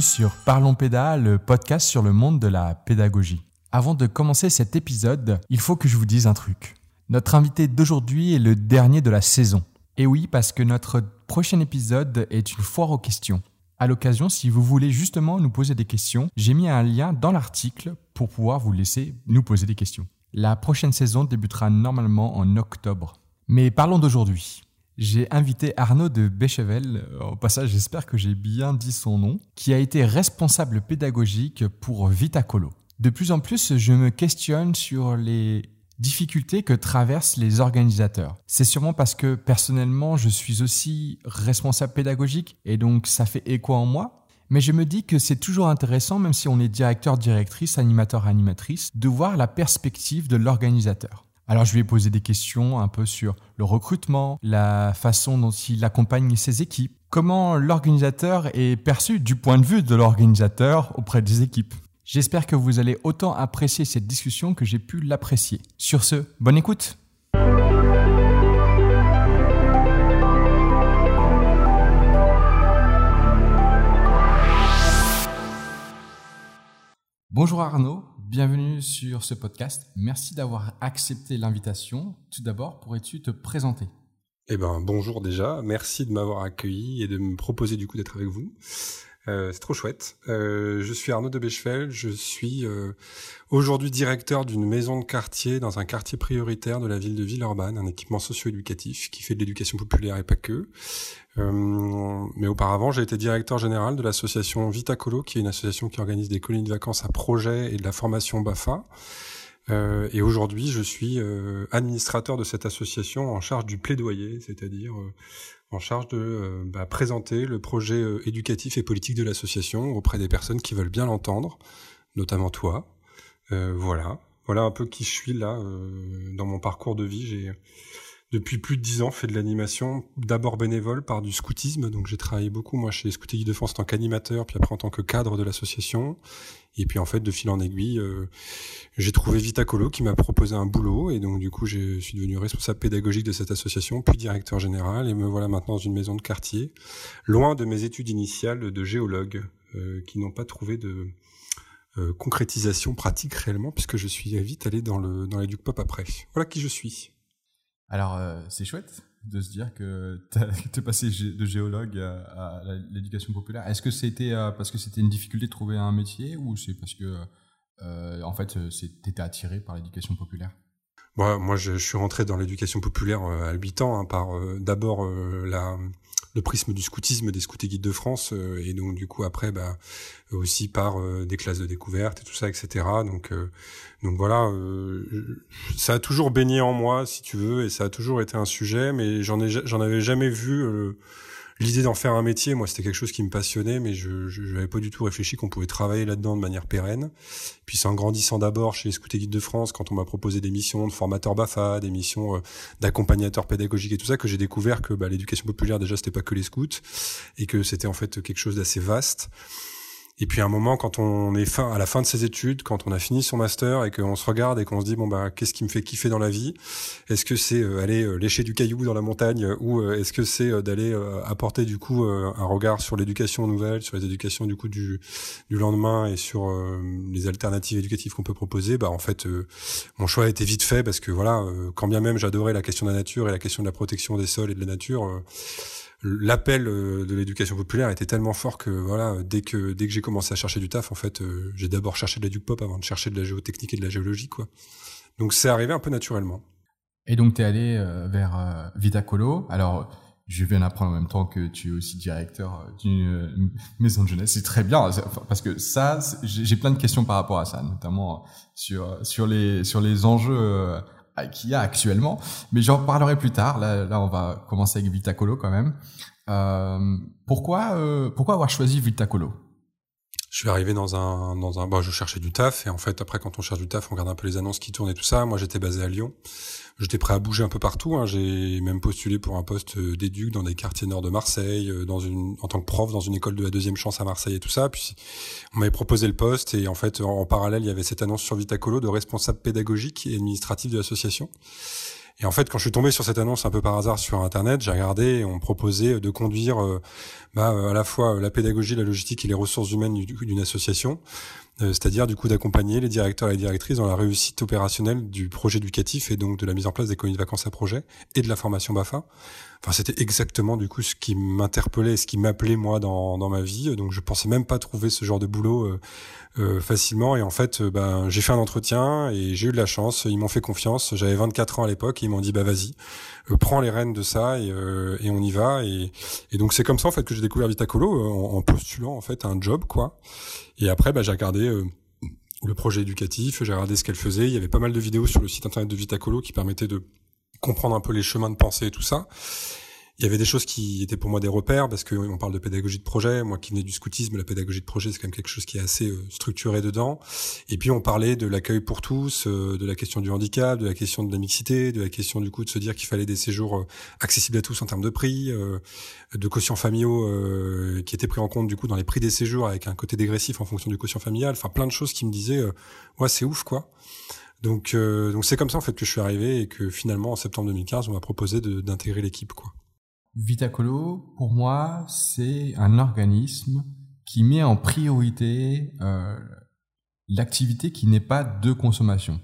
sur Parlons Péda, le podcast sur le monde de la pédagogie. Avant de commencer cet épisode, il faut que je vous dise un truc. Notre invité d'aujourd'hui est le dernier de la saison. Et oui, parce que notre prochain épisode est une foire aux questions. À l'occasion, si vous voulez justement nous poser des questions, j'ai mis un lien dans l'article pour pouvoir vous laisser nous poser des questions. La prochaine saison débutera normalement en octobre. Mais parlons d'aujourd'hui. J'ai invité Arnaud de Béchevel, au passage j'espère que j'ai bien dit son nom, qui a été responsable pédagogique pour Vitacolo. De plus en plus, je me questionne sur les difficultés que traversent les organisateurs. C'est sûrement parce que personnellement, je suis aussi responsable pédagogique et donc ça fait écho en moi. Mais je me dis que c'est toujours intéressant, même si on est directeur, directrice, animateur, animatrice, de voir la perspective de l'organisateur. Alors je lui ai posé des questions un peu sur le recrutement, la façon dont il accompagne ses équipes, comment l'organisateur est perçu du point de vue de l'organisateur auprès des équipes? J'espère que vous allez autant apprécier cette discussion que j'ai pu l'apprécier. Sur ce, bonne écoute Bonjour Arnaud, bienvenue sur ce podcast. Merci d'avoir accepté l'invitation. Tout d'abord, pourrais-tu te présenter? Eh ben, bonjour déjà. Merci de m'avoir accueilli et de me proposer du coup d'être avec vous. Euh, c'est trop chouette. Euh, je suis Arnaud de Bechfeld. Je suis euh, aujourd'hui directeur d'une maison de quartier dans un quartier prioritaire de la ville de Villeurbanne, un équipement socio-éducatif qui fait de l'éducation populaire et pas que. Euh, mais auparavant, j'ai été directeur général de l'association Vitacolo, qui est une association qui organise des colonies de vacances à projet et de la formation BAFA. Euh, et aujourd'hui, je suis euh, administrateur de cette association en charge du plaidoyer, c'est-à-dire en charge de euh, bah, présenter le projet éducatif et politique de l'association auprès des personnes qui veulent bien l'entendre, notamment toi. voilà, voilà un peu qui je suis là dans mon parcours de vie. J'ai depuis plus de dix ans fait de l'animation, d'abord bénévole par du scoutisme, donc j'ai travaillé beaucoup moi chez Scoutisme de France en tant qu'animateur, puis après en tant que cadre de l'association, et puis en fait de fil en aiguille, euh, j'ai trouvé Vitacolo qui m'a proposé un boulot, et donc du coup je suis devenu responsable pédagogique de cette association, puis directeur général, et me voilà maintenant dans une maison de quartier, loin de mes études initiales de géologue, euh, qui n'ont pas trouvé de euh, concrétisation pratique réellement, puisque je suis vite allé dans le dans pop après. Voilà qui je suis. Alors, c'est chouette de se dire que tu es passé de géologue à, l'éducation populaire. Est-ce que c'était euh, parce que c'était une difficulté de trouver un métier ou c'est parce que, euh, en fait, tu étais attiré par l'éducation populaire? Moi, je, suis rentré dans l'éducation populaire à 8 ans, hein, par d'abord la le prisme du scoutisme des scouts et guides de France euh, et donc du coup après bah aussi par euh, des classes de découverte et tout ça etc donc euh, donc voilà ça a toujours baigné en moi si tu veux et ça a toujours été un sujet mais j'en ai j'en avais jamais vu l'idée d'en faire un métier, moi, c'était quelque chose qui me passionnait, mais je n'avais pas du tout réfléchi qu'on pouvait travailler là-dedans de manière pérenne. Puis c'est en grandissant d'abord chez Scout et Guide de France, quand on m'a proposé des missions de formateur BAFA, des missions euh, d'accompagnateur pédagogique et tout ça, que j'ai découvert que bah, l'éducation populaire, déjà, c'était pas que les scouts, et que c'était en fait quelque chose d'assez vaste. Et puis à un moment, quand on est fin, à la fin de ses études, quand on a fini son master et qu'on se regarde et qu'on se dit bon bah qu'est-ce qui me fait kiffer dans la vie? Est-ce que c'est euh, aller euh, lécher du caillou dans la montagne ou euh, est-ce que c'est d'aller apporter du coup un regard sur l'éducation nouvelle, sur les éducations du coup du, du lendemain et sur les alternatives éducatives qu'on peut proposer? Bah en fait, mon choix a été vite fait parce que voilà, quand bien même j'adorais la question de la nature et la question de la protection des sols et de la nature l'appel euh, de l'éducation populaire était tellement fort que voilà, dès que dès que j'ai commencé à chercher du taf, en fait, euh, j'ai d'abord cherché de la pop avant de chercher de la géotechnique et de la géologie, quoi. Donc c'est arrivé un peu naturellement. Et donc tu es allé euh, vers Vitacolo. Alors je viens d'apprendre en même temps que tu es aussi directeur d'une maison de jeunesse. C'est très bien parce que ça, j'ai plein de questions par rapport à ça, notamment sur sur les sur les enjeux qu'il y a actuellement. Mais j'en parlerai plus tard. Là, on va commencer avec Vitacolo quand même. Euh, pourquoi, euh, pourquoi avoir choisi Vitacolo? Je suis arrivé dans un dans un bon je cherchais du taf et en fait après quand on cherche du taf on regarde un peu les annonces qui tournent et tout ça moi j'étais basé à Lyon j'étais prêt à bouger un peu partout hein. j'ai même postulé pour un poste euh, d'éduc dans des quartiers nord de Marseille euh, dans une en tant que prof dans une école de la deuxième chance à Marseille et tout ça puis on m'avait proposé le poste et en fait en, parallèle il y avait cette annonce sur Vitacolo de responsable pédagogique et administratif de l'association Et en fait, quand je suis tombé sur cette annonce un peu par hasard sur Internet, j'ai regardé et on me proposait de conduire bah, à la fois la pédagogie, la logistique et les ressources humaines d'une association. Euh, c'est-à-dire du coup d'accompagner les directeurs et les directrices dans la réussite opérationnelle du projet éducatif et donc de la mise en place des colonies de vacances à projet et de la formation BAFA. Enfin, c'était exactement du coup ce qui m'interpellait, ce qui m'appelait moi dans, dans ma vie. Donc, je pensais même pas trouver ce genre de boulot euh, euh, facilement. Et en fait, euh, ben, j'ai fait un entretien et j'ai eu de la chance. Ils m'ont fait confiance. J'avais 24 ans à l'époque et ils m'ont dit bah vas-y, prends les rênes de ça et, et on y va. Et, et donc c'est comme ça en fait que j'ai découvert Vitacolo en, postulant en fait un job quoi. Et après, bah, j'ai regardé le projet éducatif, j'ai regardé ce qu'elle faisait. Il y avait pas mal de vidéos sur le site internet de Vitacolo qui permettaient de comprendre un peu les chemins de pensée et tout ça. Il y avait des choses qui étaient pour moi des repères parce qu'on parle de pédagogie de projet. Moi qui venais du scoutisme, la pédagogie de projet c'est quand même quelque chose qui est assez euh, structuré dedans. Et puis on parlait de l'accueil pour tous, euh, de la question du handicap, de la question de la mixité, de la question du coup de se dire qu'il fallait des séjours euh, accessibles à tous en termes de prix, de quotients familiaux qui étaient pris en compte du coup dans les prix des séjours avec un côté dégressif en fonction du quotient familial. Enfin plein de choses qui me disaient ouais c'est ouf quoi. Donc donc c'est comme ça en fait que je suis arrivé et que finalement en septembre 2015 on m'a proposé d'intégrer l'équipe quoi. Vitacolo, pour moi, c'est un organisme qui met en priorité euh, l'activité qui n'est pas de consommation.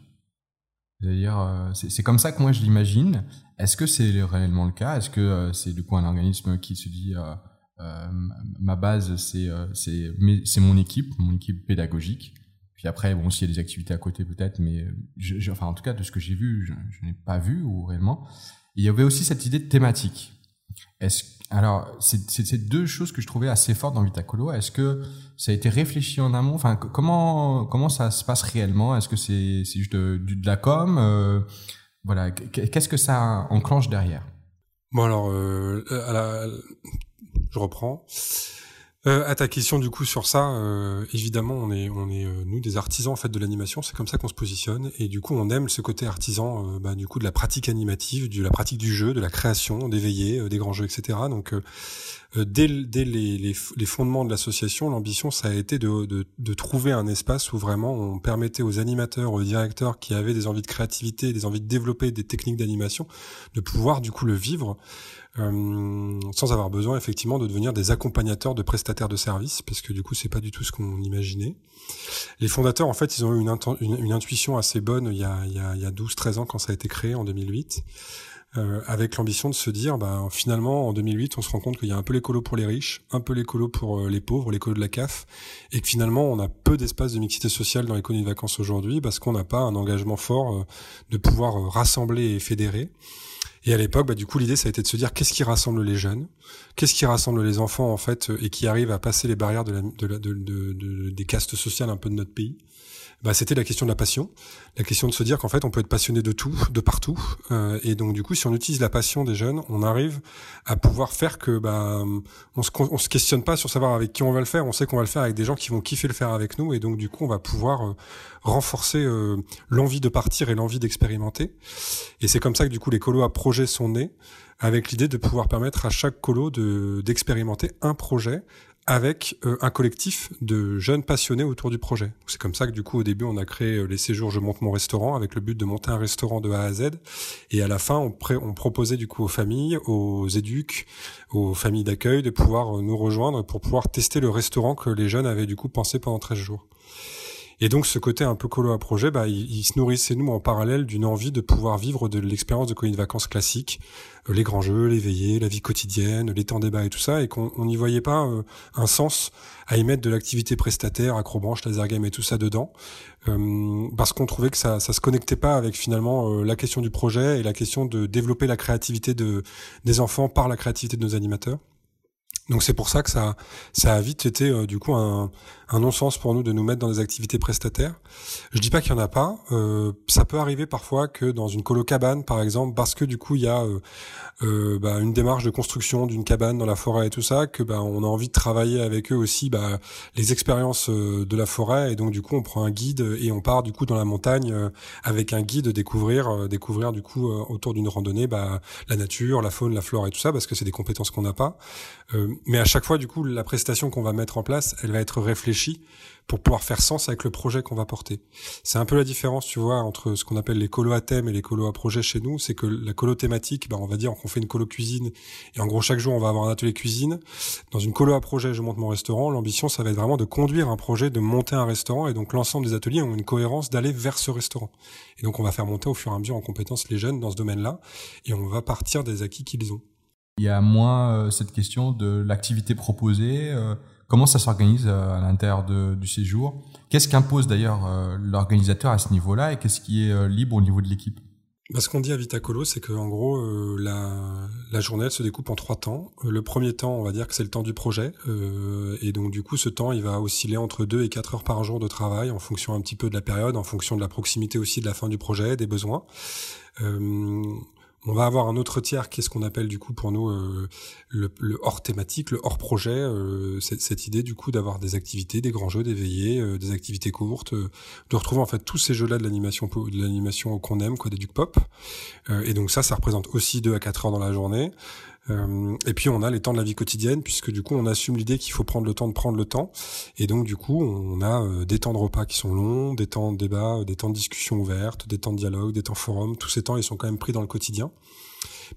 C'est-à-dire, euh, c'est comme ça que moi je l'imagine. Est-ce que c'est réellement le cas? Est-ce que euh, c'est du coup un organisme qui se dit euh, ma base c'est c'est mon équipe, mon équipe pédagogique? Puis après, bon, s'il y a des activités à côté peut-être, mais je, enfin en tout cas de ce que j'ai vu, je, je n'ai pas vu ou réellement. Il y avait aussi cette idée de thématique. Est-ce, alors, c'est deux choses que je trouvais assez fortes dans Vitacolo. Est-ce que ça a été réfléchi en amont? Enfin, comment comment ça se passe réellement? Est-ce que c'est juste de, de, la com euh, Voilà, qu'est-ce que ça enclenche derrière? Bon alors, euh, à la, je reprends. Euh, à ta question du coup sur ça, euh, évidemment on est on est euh, nous des artisans en fait de l'animation, c'est comme ça qu'on se positionne. Et du coup on aime ce côté artisan euh, bah, du coup de la pratique animative, de la pratique du jeu, de la création, d'éveiller, des grands jeux, etc. Donc dès, dès les, les, les, fondements de l'association, l'ambition ça a été de, de, de, trouver un espace où vraiment on permettait aux animateurs, aux directeurs qui avaient des envies de créativité, des envies de développer des techniques d'animation, de pouvoir du coup le vivre euh, sans avoir besoin effectivement de devenir des accompagnateurs de prestataires de services, parce que du coup c'est pas du tout ce qu'on imaginait. Les fondateurs en fait ils ont eu une, intuition assez bonne il y a, a, il y a 12-13 ans quand ça a été créé en 2008. Euh, avec l'ambition de se dire, bah, finalement, en 2008, on se rend compte qu'il y a un peu l'écolo pour les riches, un peu l'écolo pour euh, les pauvres, l'écolo de la CAF, et que finalement, on a peu d'espace de mixité sociale dans les colonies de vacances aujourd'hui parce qu'on n'a pas un engagement fort euh, de pouvoir rassembler et fédérer. Et à l'époque, bah, du coup, l'idée, ça a été de se dire qu'est-ce qui rassemble les jeunes, qu'est-ce qui rassemble les enfants, en fait, et qui arrive à passer les barrières des castes sociales un peu de notre pays? Bah, c'était la question de la passion, la question de se dire qu'en fait on peut être passionné de tout, de partout, euh, et donc du coup si on utilise la passion des jeunes, on arrive à pouvoir faire que bah on se on se questionne pas sur savoir avec qui on va le faire, on sait qu'on va le faire avec des gens qui vont kiffer le faire avec nous, et donc du coup on va pouvoir euh, renforcer euh, l'envie de partir et l'envie d'expérimenter, et c'est comme ça que du coup les colos à projet sont nés avec l'idée de pouvoir permettre à chaque colo de d'expérimenter un projet avec euh, un collectif de jeunes passionnés autour du projet. C'est comme ça que du coup au début on a créé euh, les séjours Je monte mon restaurant avec le but de monter un restaurant de A à Z et à la fin on, on proposait du coup aux familles, aux éduques, aux familles d'accueil de pouvoir euh, nous rejoindre pour pouvoir tester le restaurant que les jeunes avaient du coup pensé pendant 13 jours. Et donc ce côté un peu colo à projet, bah, il, se nourrissait nous en parallèle d'une envie de pouvoir vivre de l'expérience de colonie de vacances classique, euh, les grands jeux, les veillées, la vie quotidienne, les temps débat et tout ça, et qu'on n'y voyait pas euh, un sens à y mettre de l'activité prestataire, acrobranche, laser game et tout ça dedans, euh, parce qu'on trouvait que ça ça se connectait pas avec finalement la question du projet et la question de développer la créativité de des enfants par la créativité de nos animateurs. Donc c'est pour ça que ça, ça a vite été euh, du coup un, un non-sens pour nous de nous mettre dans des activités prestataires. Je dis pas qu'il y en a pas. Euh, ça peut arriver parfois que dans une colo cabane, par exemple, parce que du coup il y a euh, euh bah, une démarche de construction d'une cabane dans la forêt et tout ça, que bah, on a envie de travailler avec eux aussi bah, les expériences de la forêt et donc du coup on prend un guide et on part du coup dans la montagne avec un guide découvrir découvrir du coup autour d'une randonnée bah, la nature, la faune, la flore et tout ça parce que c'est des compétences qu'on n'a pas mais à chaque fois, du coup, la prestation qu'on va mettre en place, elle va être réfléchie pour pouvoir faire sens avec le projet qu'on va porter. C'est un peu la différence, tu vois, entre ce qu'on appelle les colos à thème et les colos à projet chez nous. C'est que la colo thématique, bah, on va dire qu'on fait une colo cuisine et en gros chaque jour on va avoir un atelier cuisine. Dans une colo à projet, je monte mon restaurant. L'ambition, ça va être vraiment de conduire un projet, de monter un restaurant et donc l'ensemble des ateliers ont une cohérence d'aller vers ce restaurant. Et donc on va faire monter au fur et à mesure en compétence les jeunes dans ce domaine-là et on va partir des acquis qu'ils ont. Il y a moins euh, cette question de l'activité proposée. Euh, comment ça s'organise euh, à l'intérieur du séjour? Qu'est-ce qu'impose d'ailleurs l'organisateur à ce niveau-là et qu'est-ce qui est libre au niveau de l'équipe? Bah, ce qu'on dit à Vitacolo, c'est que en gros, la, la journée se découpe en trois temps. le premier temps, on va dire que c'est le temps du projet, et donc du coup, ce temps, il va osciller entre deux et quatre heures par jour de travail, en fonction un petit peu de la période, en fonction de la proximité aussi de la fin du projet, des besoins. On va avoir un autre tiers qui est ce qu'on appelle du coup pour nous euh, le, hors thématique, le hors projet, euh, cette, idée du coup d'avoir des activités, des grands jeux, des veillées, euh, des activités courtes, de retrouver en fait tous ces jeux-là de l'animation de l'animation qu'on aime, quoi, des pop. et donc ça, ça représente aussi 2 à 4 heures dans la journée. Euh, et puis on a les temps de la vie quotidienne, puisque du coup on assume l'idée qu'il faut prendre le temps de prendre le temps. Et donc du coup on a euh, des temps de repas qui sont longs, des temps de débat, des temps de discussion ouverte, des temps de dialogue, des temps forum. Tous ces temps ils sont quand même pris dans le quotidien.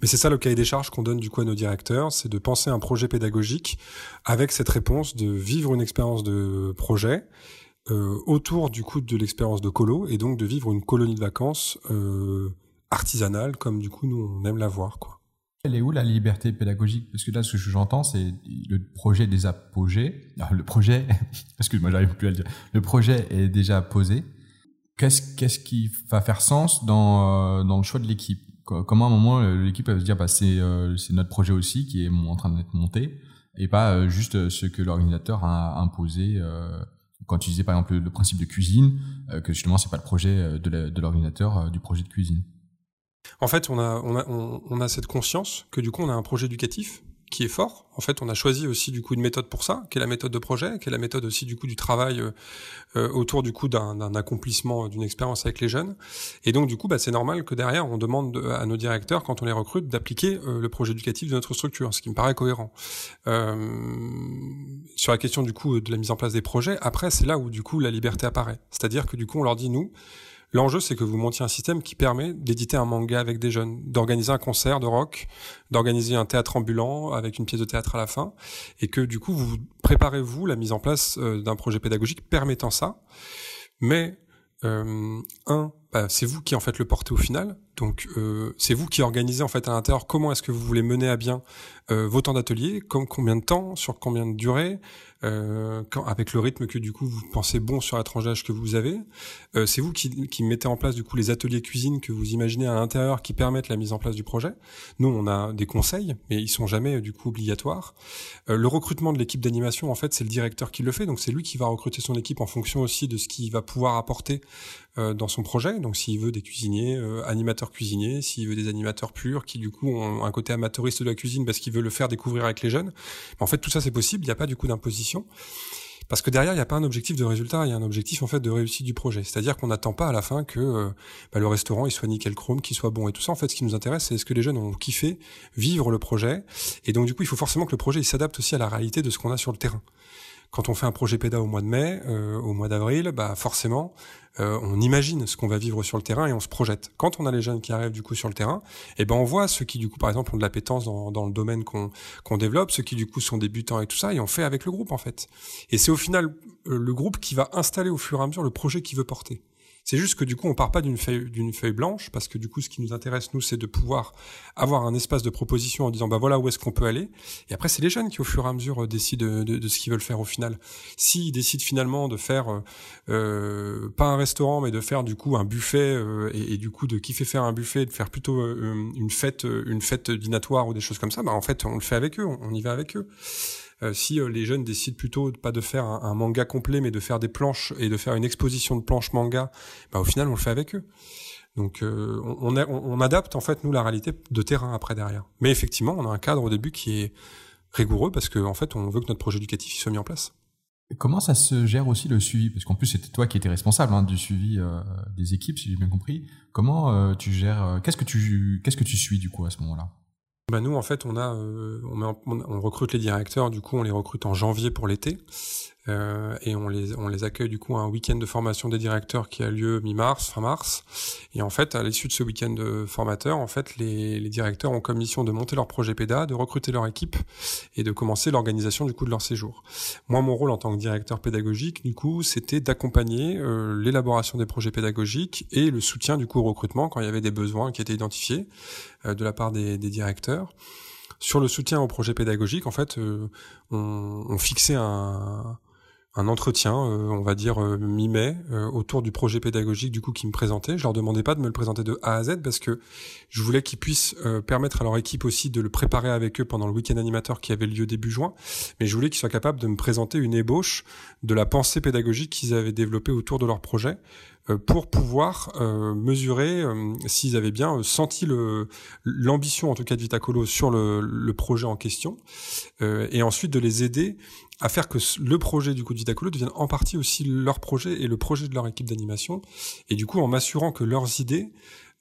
Mais c'est ça le cahier des charges qu'on donne du coup à nos directeurs, c'est de penser un projet pédagogique avec cette réponse de vivre une expérience de projet euh, autour du coup de l'expérience de colo et donc de vivre une colonie de vacances euh, artisanale comme du coup nous on aime la voir quoi. Elle est où la liberté pédagogique? Parce que là, ce que j'entends, c'est le projet des apogées. le projet, excuse-moi, j'arrive plus à le dire. Le projet est déjà posé. Qu'est-ce, qui va faire sens dans, euh, le choix de l'équipe? Comment à un moment l'équipe va se dire, bah, c'est, euh, notre projet aussi qui est en train d'être monté, et pas euh, juste ce que l'organisateur a imposé. quand tu disais par exemple le, principe de cuisine, que justement c'est pas le projet de l'organisateur du projet de cuisine. En fait, on a, on cette conscience que du coup, on a un projet éducatif qui est fort. En fait, on a choisi aussi du coup une méthode pour ça, qui est la méthode de projet, qui est la méthode aussi du coup du travail euh, euh, autour du coup d'un accomplissement, d'une expérience avec les jeunes. Et donc du coup, bah, c'est normal que derrière, on demande à nos directeurs, quand on les recrute, d'appliquer euh, le projet éducatif de notre structure, ce qui me paraît cohérent. sur la question du coup de la mise en place des projets, après, c'est là où du coup la liberté apparaît. C'est-à-dire que du coup, on leur dit nous L'enjeu, c'est que vous montiez un système qui permet d'éditer un manga avec des jeunes, d'organiser un concert de rock, d'organiser un théâtre ambulant avec une pièce de théâtre à la fin, et que du coup, vous préparez-vous la mise en place euh, d'un projet pédagogique permettant ça. Mais euh, un, bah, c'est vous qui en fait le portez au final. Donc euh, c'est vous qui organisez en fait à l'intérieur comment est-ce que vous voulez mener à bien euh, vos temps d'atelier, comme combien de temps, sur combien de durée, euh, quand, avec le rythme que du coup vous pensez bon sur la que vous avez. Euh, c'est vous qui, qui, mettez en place du coup les ateliers cuisine que vous imaginez à l'intérieur qui permettent la mise en place du projet. Nous on a des conseils, mais ils sont jamais du coup obligatoires. Euh, le recrutement de l'équipe d'animation en fait c'est le directeur qui le fait, donc c'est lui qui va recruter son équipe en fonction aussi de ce qu'il va pouvoir apporter euh, dans son projet. Donc s'il veut des cuisiniers, euh, animateurs cuisiniers, s'il veut des animateurs purs qui du coup ont un côté amateuriste de la cuisine parce qu'il veut le faire découvrir avec les jeunes. en fait tout ça c'est possible, il n'y a pas du coup d'imposition. Parce que derrière, il n'y a pas un objectif de résultat, il y a un objectif en fait de réussite du projet. C'est-à-dire qu'on n'attend pas à la fin que euh, bah, le restaurant il soit nickel chrome, qu'il soit bon et tout ça. En fait, ce qui nous intéresse, c'est est-ce que les jeunes ont kiffé vivre le projet. Et donc du coup, il faut forcément que le projet s'adapte aussi à la réalité de ce qu'on a sur le terrain. Quand on fait un projet PEDA au mois de mai, euh, au mois d'avril, bah forcément, euh, on imagine ce qu'on va vivre sur le terrain et on se projette. Quand on a les jeunes qui arrivent du coup sur le terrain, eh ben on voit ceux qui du coup par exemple ont de l'appétence dans, dans le domaine qu'on développe, ceux qui du coup sont débutants et tout ça, et on fait avec le groupe en fait. Et c'est au final euh, le groupe qui va installer au fur et à mesure le projet qu'il veut porter. C'est juste que du coup, on part pas d'une feuille, d'une feuille blanche, parce que du coup, ce qui nous intéresse, nous, c'est de pouvoir avoir un espace de proposition en disant, bah voilà où est-ce qu'on peut aller. Et après, c'est les jeunes qui, au fur et à mesure, euh, décident de, ce qu'ils veulent faire au final. S'ils décident finalement de faire, euh, euh, pas un restaurant, mais de faire du coup un buffet, et, du coup de kiffer faire un buffet, de faire plutôt une fête, une fête dînatoire ou des choses comme ça, bah en fait, on le fait avec eux, on y va avec eux. Euh, si euh, les jeunes décident plutôt pas de faire un, manga complet, mais de faire des planches et de faire une exposition de planches manga, bah, au final, on le fait avec eux. Donc euh, on, on, adapte en fait nous la réalité de terrain après derrière. Mais effectivement, on a un cadre au début qui est rigoureux parce qu'en en fait, on veut que notre projet éducatif soit mis en place. Comment ça se gère aussi le suivi? Parce qu'en plus, c'était toi qui étais responsable hein, du suivi des équipes, si j'ai bien compris. Comment tu gères Qu'est-ce que tu qu'est-ce que tu suis du coup à ce moment-là? Bah nous en fait on a on, on, recrute les directeurs. Du coup on les recrute en janvier pour l'été euh, et on les, on les accueille du coup à un week-end de formation des directeurs qui a lieu mi-mars, fin mars. Et en fait, à l'issue de ce week-end de formateurs, en fait, les, les, directeurs ont comme mission de monter leur projet PEDA, de recruter leur équipe et de commencer l'organisation du coup de leur séjour. Moi, mon rôle en tant que directeur pédagogique, du coup, c'était d'accompagner euh, l'élaboration des projets pédagogiques et le soutien du coup au recrutement quand il y avait des besoins qui étaient identifiés euh, de la part des, des directeurs. Sur le soutien au projet pédagogique, en fait, on, on fixait un, un entretien, euh, on va dire euh, mi-mai, euh, autour du projet pédagogique du coup qui me présentait. Je leur demandais pas de me le présenter de A à Z parce que je voulais qu'ils puissent permettre à leur équipe aussi de le préparer avec eux pendant le week-end animateur qui avait lieu début juin. Mais je voulais qu'ils soient capables de me présenter une ébauche de la pensée pédagogique qu'ils avaient développée autour de leur projet pour pouvoir mesurer s'ils avaient bien senti l'ambition en tout cas de Vitacolo sur le, le projet en question et ensuite de les aider à faire que le projet du coup de Vitacolo devienne en partie aussi leur projet et le projet de leur équipe d'animation, et du coup en m'assurant que leurs idées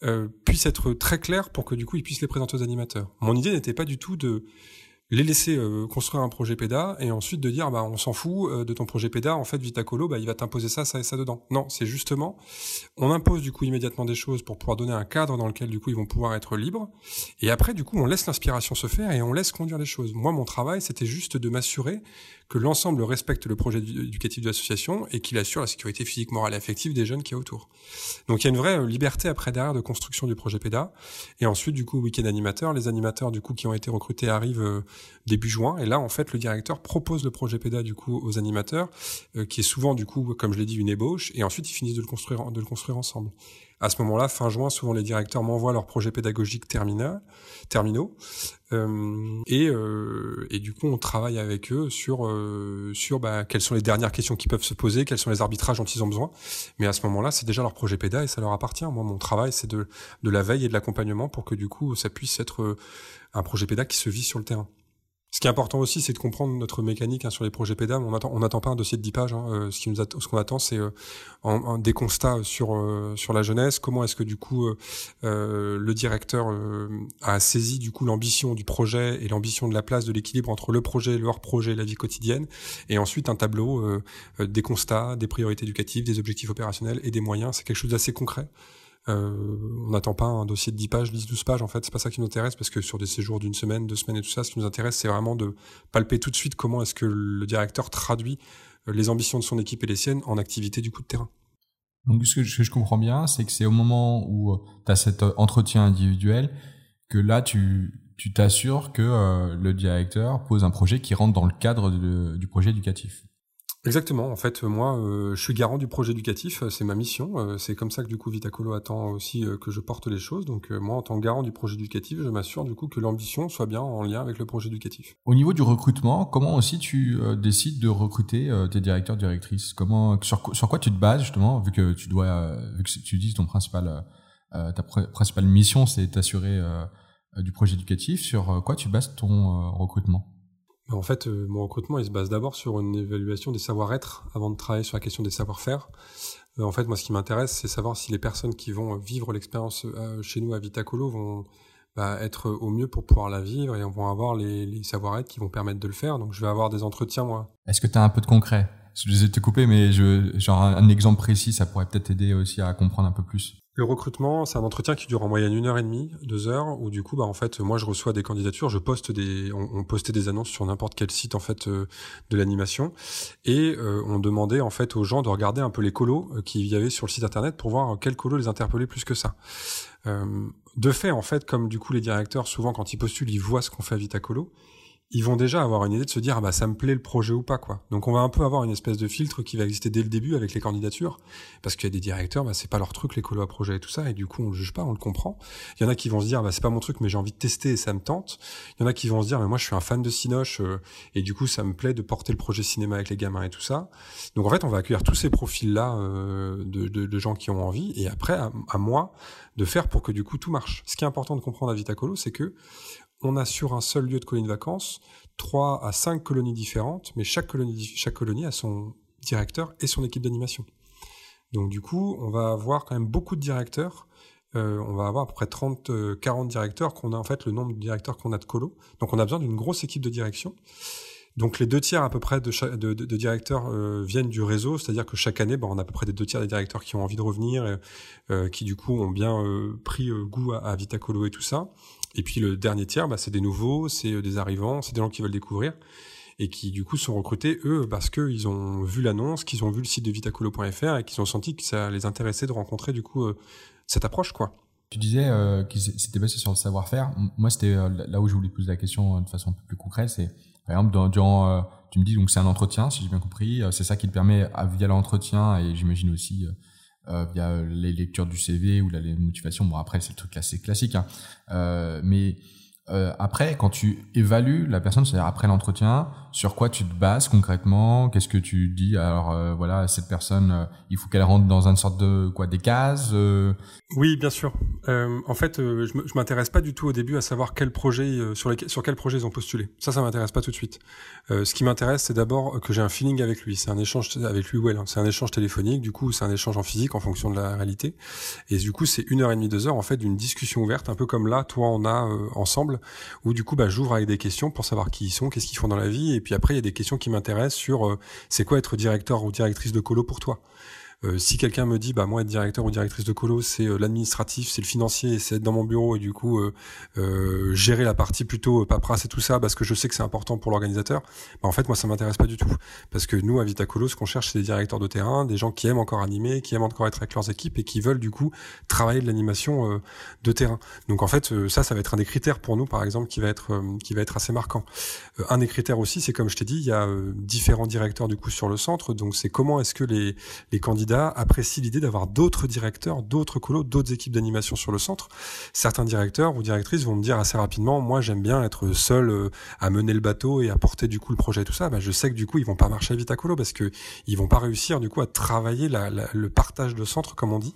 euh, puissent être très claires pour que du coup ils puissent les présenter aux animateurs. Mon idée n'était pas du tout de les laisser euh, construire un projet PEDA et ensuite de dire bah on s'en fout euh, de ton projet PEDA en fait Vitacolo bah il va t'imposer ça ça et ça dedans. Non, c'est justement on impose du coup immédiatement des choses pour pouvoir donner un cadre dans lequel du coup ils vont pouvoir être libres et après du coup on laisse l'inspiration se faire et on laisse conduire les choses. Moi mon travail c'était juste de m'assurer que l'ensemble respecte le projet éducatif de l'association et qu'il assure la sécurité physique, morale et affective des jeunes qui a autour. Donc il y a une vraie euh, liberté après derrière de construction du projet PEDA. Et ensuite, du coup, week-end animateur, les animateurs du coup qui ont été recrutés arrivent euh, début juin. Et là, en fait, le directeur propose le projet PEDA du coup aux animateurs, euh, qui est souvent du coup, comme je l'ai dit, une ébauche. Et ensuite, ils finissent de le construire, de le construire ensemble. À ce moment-là, fin juin, souvent les directeurs m'envoient leurs projets pédagogiques terminaux. Euh, et, euh, et, du coup, on travaille avec eux sur euh, sur bah, quelles sont les dernières questions qui peuvent se poser, quels sont les arbitrages dont ils ont besoin. Mais à ce moment-là, c'est déjà leur projet péda et ça leur appartient. Moi, mon travail, c'est de de la veille et de l'accompagnement pour que du coup, ça puisse être un projet péda qui se vit sur le terrain. Ce qui est important aussi, c'est de comprendre notre mécanique hein, sur les projets PEDA. On attend, on n'attend pas un dossier de 10 pages. Hein. Euh, ce nous ce qu'on attend, c'est euh, des constats sur euh, sur la jeunesse. Comment est-ce que du coup le directeur a saisi du coup l'ambition du projet et l'ambition de la place de l'équilibre entre le projet, leur projet, et la vie quotidienne. Et ensuite un tableau des constats, des priorités éducatives, des objectifs opérationnels et des moyens. C'est quelque chose d'assez concret. Euh, on n'attend pas un dossier de 10 pages, 10, 12 pages. En fait, c'est pas ça qui nous intéresse parce que sur des séjours d'une semaine, deux semaines et tout ça, ce qui nous intéresse, c'est vraiment de palper tout de suite comment est-ce que le directeur traduit euh, les ambitions de son équipe et les siennes en activité du coup de terrain. Donc, ce que je, comprends bien, c'est que c'est au moment où euh, tu as cet entretien individuel que là, tu tu t'assures que le directeur pose un projet qui rentre dans le cadre du projet éducatif. Exactement. En fait, moi, euh, je suis garant du projet éducatif. Euh, c'est ma mission. Euh, c'est comme ça que du coup Vitacolo attend aussi que je porte les choses. Donc moi, en tant que garant du projet éducatif, je m'assure du coup que l'ambition soit bien en lien avec le projet éducatif. Au niveau du recrutement, comment aussi tu décides de recruter tes directeurs directrices? Comment sur, quoi tu te bases justement, vu que tu dois, vu que ton ta principale mission, c'est t'assurer du projet éducatif. Sur quoi tu bases ton recrutement? En fait, euh, mon recrutement, il se base d'abord sur une évaluation des savoir-être avant de travailler sur la question des savoir-faire. Euh, en fait, moi, ce qui m'intéresse, c'est savoir si les personnes qui vont vivre l'expérience euh, chez nous à Vitacolo vont bah, être au mieux pour pouvoir la vivre et vont avoir les, savoir-être qui vont permettre de le faire. Donc, je vais avoir des entretiens, moi. Est-ce que tu as un peu de concret? Je vais te couper, mais je, genre un exemple précis, ça pourrait peut-être aider aussi à comprendre un peu plus. Le recrutement, c'est un entretien qui dure en moyenne une heure et demie, deux heures, où du coup, bah en fait, moi je reçois des candidatures, je poste des, on, postait des annonces sur n'importe quel site en fait euh, de l'animation, et euh, on demandait en fait aux gens de regarder un peu les colos euh, qu'il y avait sur le site internet pour voir quels colos les interpellaient plus que ça. de fait, en fait, comme du coup les directeurs souvent quand ils postulent, ils voient ce qu'on fait à Vitacolo, ils vont déjà avoir une idée de se dire ah bah ça me plaît le projet ou pas quoi. Donc on va un peu avoir une espèce de filtre qui va exister dès le début avec les candidatures parce qu'il y a des directeurs bah c'est pas leur truc les colos à projet et tout ça et du coup on le juge pas, on le comprend. Il y en a qui vont se dire bah c'est pas mon truc mais j'ai envie de tester et ça me tente. Il y en a qui vont se dire mais moi je suis un fan de Cinoche euh, et du coup ça me plaît de porter le projet cinéma avec les gamins et tout ça. Donc en fait on va accueillir tous ces profils là euh, de, de, de, gens qui ont envie et après à, à moi de faire pour que du coup tout marche. Ce qui est important de comprendre à Vitacolo c'est que on a sur un seul lieu de colonie de vacances trois à cinq colonies différentes, mais chaque colonie, chaque colonie a son directeur et son équipe d'animation. Donc du coup, on va avoir quand même beaucoup de directeurs on va avoir à peu près 30, 40 directeurs qu'on a en fait le nombre de directeurs qu'on a de colo. Donc on a besoin d'une grosse équipe de direction. Donc les deux tiers à peu près de, directeurs euh, viennent du réseau, c'est-à-dire que chaque année, on a à peu près des deux tiers des directeurs qui ont envie de revenir, euh, qui du coup ont bien euh, pris goût à, à, Vitacolo et tout ça. Et puis le dernier tiers, bah, c'est des nouveaux, c'est des arrivants, c'est des gens qui veulent découvrir et qui du coup sont recrutés eux parce qu'ils ont vu l'annonce, qu'ils ont vu le site de vitacolo.fr et qu'ils ont senti que ça les intéressait de rencontrer du coup cette approche quoi. Tu disais euh, que c'était basé sur le savoir-faire. Moi, c'était là où je voulais poser la question de façon un peu plus concrète. C'est par exemple, durant, euh, tu me dis donc c'est un entretien, si j'ai bien compris. Euh, c'est ça qui te permet, via l'entretien et j'imagine aussi euh, via les lectures du CV ou la motivation. Bon après c'est le truc assez classique, hein. mais euh, après, quand tu évalues la personne, c'est-à-dire après l'entretien, sur quoi tu te bases concrètement? Qu'est-ce que tu dis? Alors euh, voilà, cette personne, euh, il faut qu'elle rentre dans une sorte de quoi, des cases Oui, bien sûr. en fait, je m'intéresse pas du tout au début à savoir quel projet sur, les, sur quel projet ils ont postulé. Ça, ça m'intéresse pas tout de suite. ce qui m'intéresse, c'est d'abord que j'ai un feeling avec lui. C'est un échange avec lui ou elle. Hein. C'est un échange téléphonique. Du coup, c'est un échange en physique en fonction de la réalité. Et du coup, c'est une heure et demie, deux heures en fait d'une discussion ouverte, un peu comme là, toi, on a ensemble où du coup bah, j'ouvre avec des questions pour savoir qui ils sont, qu'est-ce qu'ils font dans la vie, et puis après il y a des questions qui m'intéressent sur euh, c'est quoi être directeur ou directrice de colo pour toi? Euh, si quelqu'un me dit, bah moi être directeur ou directrice de colo, c'est euh, l'administratif, c'est le financier, c'est être dans mon bureau et du coup euh, gérer la partie plutôt paperasse et tout ça, parce que je sais que c'est important pour l'organisateur. Bah, en fait, moi ça m'intéresse pas du tout, parce que nous à Vitacolo, ce qu'on cherche, c'est des directeurs de terrain, des gens qui aiment encore animer, qui aiment encore être avec leurs équipes et qui veulent du coup travailler de l'animation de terrain. Donc en fait, ça, ça va être un des critères pour nous, par exemple, qui va être qui va être assez marquant. un des critères aussi, c'est comme je t'ai dit, il y a différents directeurs du coup sur le centre, donc c'est comment est-ce que les les candidats apprécie l'idée d'avoir d'autres directeurs, d'autres colos, d'autres équipes d'animation sur le centre. Certains directeurs ou directrices vont me dire assez rapidement, moi j'aime bien être seul euh, à mener le bateau et à porter du coup le projet et tout ça. Bah, je sais que du coup ils vont pas marcher vite à colo parce que ils vont pas réussir du coup à travailler le partage de centre comme on dit.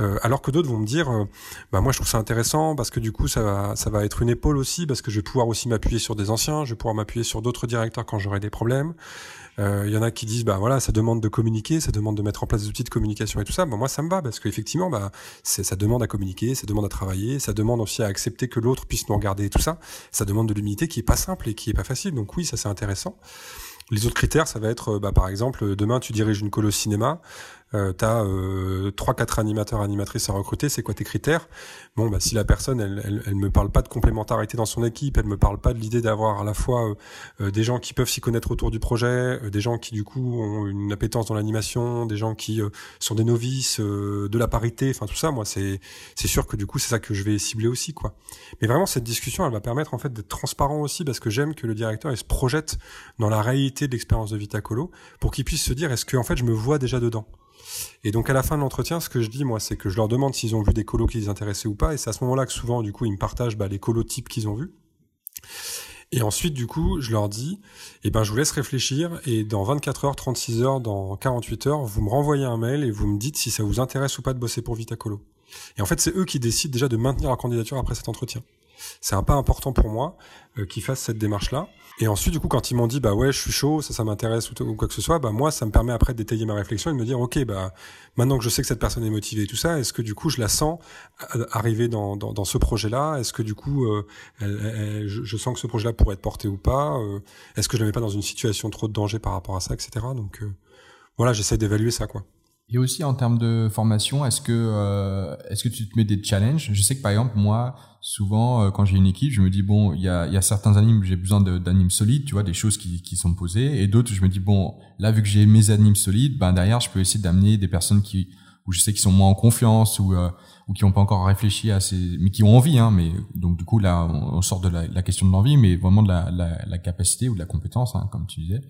Euh, alors que d'autres vont me dire, euh, bah moi je trouve ça intéressant parce que du coup ça va ça va être une épaule aussi parce que je vais pouvoir aussi m'appuyer sur des anciens, je vais pouvoir m'appuyer sur d'autres directeurs quand j'aurai des problèmes. Euh, il y en a qui disent bah voilà ça demande de communiquer, ça demande de mettre en place des outils de communication et tout ça. Bon, moi ça me va parce qu'effectivement bah ça demande à communiquer, ça demande à travailler, ça demande aussi à accepter que l'autre puisse nous regarder et tout ça. Ça demande de l'humilité qui est pas simple et qui est pas facile. Donc oui ça c'est intéressant. Les autres critères, ça va être, bah, par exemple, demain tu diriges une colo cinéma, euh, tu as euh, trois quatre animateurs animatrices à recruter, c'est quoi tes critères? Bon bah si la personne elle, elle, elle, me parle pas de complémentarité dans son équipe, elle me parle pas de l'idée d'avoir à la fois euh, euh, des gens qui peuvent s'y connaître autour du projet, des gens qui du coup ont une appétence dans l'animation, des gens qui sont des novices, de la parité, enfin tout ça, moi c'est c'est sûr que du coup c'est ça que je vais cibler aussi quoi. Mais vraiment cette discussion elle va permettre en fait d'être transparent aussi parce que j'aime que le directeur il se projette dans la réalité de l'expérience de Vitacolo pour qu'il puisse se dire est-ce que en fait je me vois déjà dedans? Et donc à la fin de l'entretien, ce que je dis moi, c'est que je leur demande s'ils ont vu des colos qui les intéressaient ou pas, et c'est à ce moment-là que souvent du coup ils me partagent bah, les colos types qu'ils ont vus. Et ensuite, du coup, je leur dis, eh ben, je vous laisse réfléchir et dans 24 heures, 36 heures, dans 48 heures, vous me renvoyez un mail et vous me dites si ça vous intéresse ou pas de bosser pour Vitacolo. Et en fait, c'est eux qui décident déjà de maintenir leur candidature après cet entretien. C'est un pas important pour moi euh, qu'ils fassent cette démarche-là. Et ensuite, du coup, quand ils m'ont dit, bah ouais, je suis chaud, ça, ça m'intéresse ou, quoi que ce soit, bah moi, ça me permet après de détailler ma réflexion et de me dire, ok, bah maintenant que je sais que cette personne est motivée et tout ça, est-ce que du coup, je la sens arriver dans, dans, ce projet-là? Est-ce que du coup, euh, je, sens que ce projet-là pourrait être porté ou pas euh, Est-ce que je ne mets pas dans une situation trop de danger par rapport à ça, etc. Donc voilà, j'essaie d'évaluer ça, quoi. Et aussi en termes de formation, est-ce que euh, est-ce que tu te mets des challenges? Je sais que par exemple moi, souvent euh, quand j'ai une équipe, je me dis bon, il y a, y a certains animes j'ai besoin d'animes solides, tu vois, des choses qui, qui sont posées, et d'autres je me dis bon, là vu que j'ai mes animes solides, ben derrière je peux essayer d'amener des personnes qui où je sais qu'ils sont moins en confiance ou euh, ou qui n'ont pas encore réfléchi à ces, mais qui ont envie, hein. Mais donc du coup là, on, sort de la, la question de l'envie, mais vraiment de la, la, la, capacité ou de la compétence, hein, comme tu disais.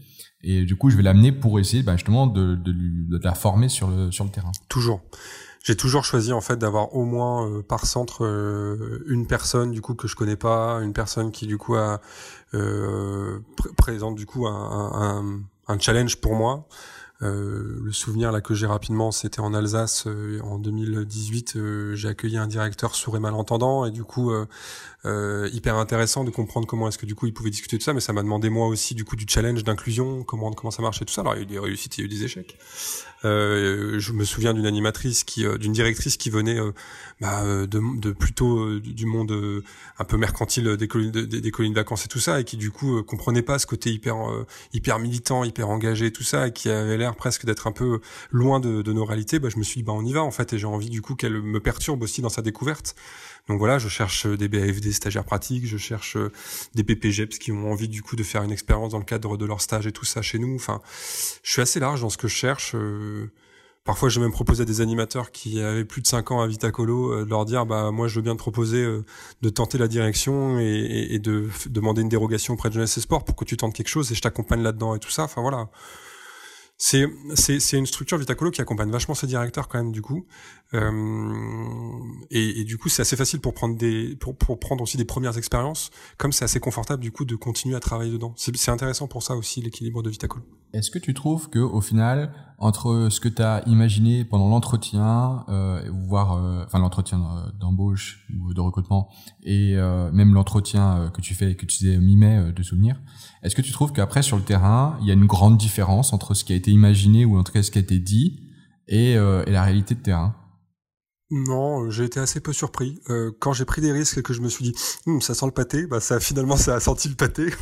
Et du coup, je vais l'amener pour essayer, bah, justement, de, de, de, la former sur le sur le terrain. Toujours. J'ai toujours choisi en fait d'avoir au moins euh, par centre euh, une personne du coup que je connais pas, une personne qui du coup a euh, présente du coup un, un, un challenge pour moi le souvenir là que j'ai rapidement, c'était en Alsace en 2018. j'ai accueilli un directeur sourd et malentendant et du coup hyper intéressant de comprendre comment est-ce que du coup il pouvait discuter de ça, mais ça m'a demandé moi aussi du coup du challenge d'inclusion, comment comment ça marchait tout ça. Alors il y a eu des réussites, il y a eu des échecs. Euh, je me souviens d'une animatrice qui, euh, d'une directrice qui venait euh, bah, de, de, plutôt du monde un peu mercantile des collines, des, collines de vacances et tout ça, et qui du coup comprenait pas ce côté hyper hyper militant, hyper engagé, tout ça, et qui avait l'air presque d'être un peu loin de, de nos réalités. Bah, je me suis dit bah on y va en fait, et j'ai envie du coup qu'elle me perturbe aussi dans sa découverte. Donc voilà, je cherche des BAFD stagiaires pratiques, je cherche des PPGEPS qui ont envie du coup de faire une expérience dans le cadre de leur stage et tout ça chez nous. Enfin, je suis assez large dans ce que je cherche. Parfois, j'ai même proposé à des animateurs qui avaient plus de 5 ans à Vitacolo euh, de leur dire, bah moi, je veux bien te proposer euh, de tenter la direction et, de demander une dérogation auprès de Jeunesse et Sport pour que tu tentes quelque chose et je t'accompagne là-dedans et tout ça. Enfin voilà, c'est une structure Vitacolo qui accompagne vachement ses directeurs quand même du coup euh, et, et, du coup c'est assez facile pour prendre des pour, pour prendre aussi des premières expériences comme c'est assez confortable du coup de continuer à travailler dedans. C'est intéressant pour ça aussi l'équilibre de Vitacolo est-ce que tu trouves que au final entre ce que tu as imaginé pendant l'entretien euh, voire euh, enfin l'entretien d'embauche ou de recrutement et euh, même l'entretien euh, que tu fais que tu disais mi-mai de souvenir est-ce que tu trouves qu'après sur le terrain, il y a une grande différence entre ce qui a été imaginé ou en tout cas ce qui a été dit et, euh, et la réalité de terrain? Non, j'ai été assez peu surpris. Euh, quand j'ai pris des risques et que je me suis dit, hm, ça sent le pâté, bah ça finalement ça a senti le pâté.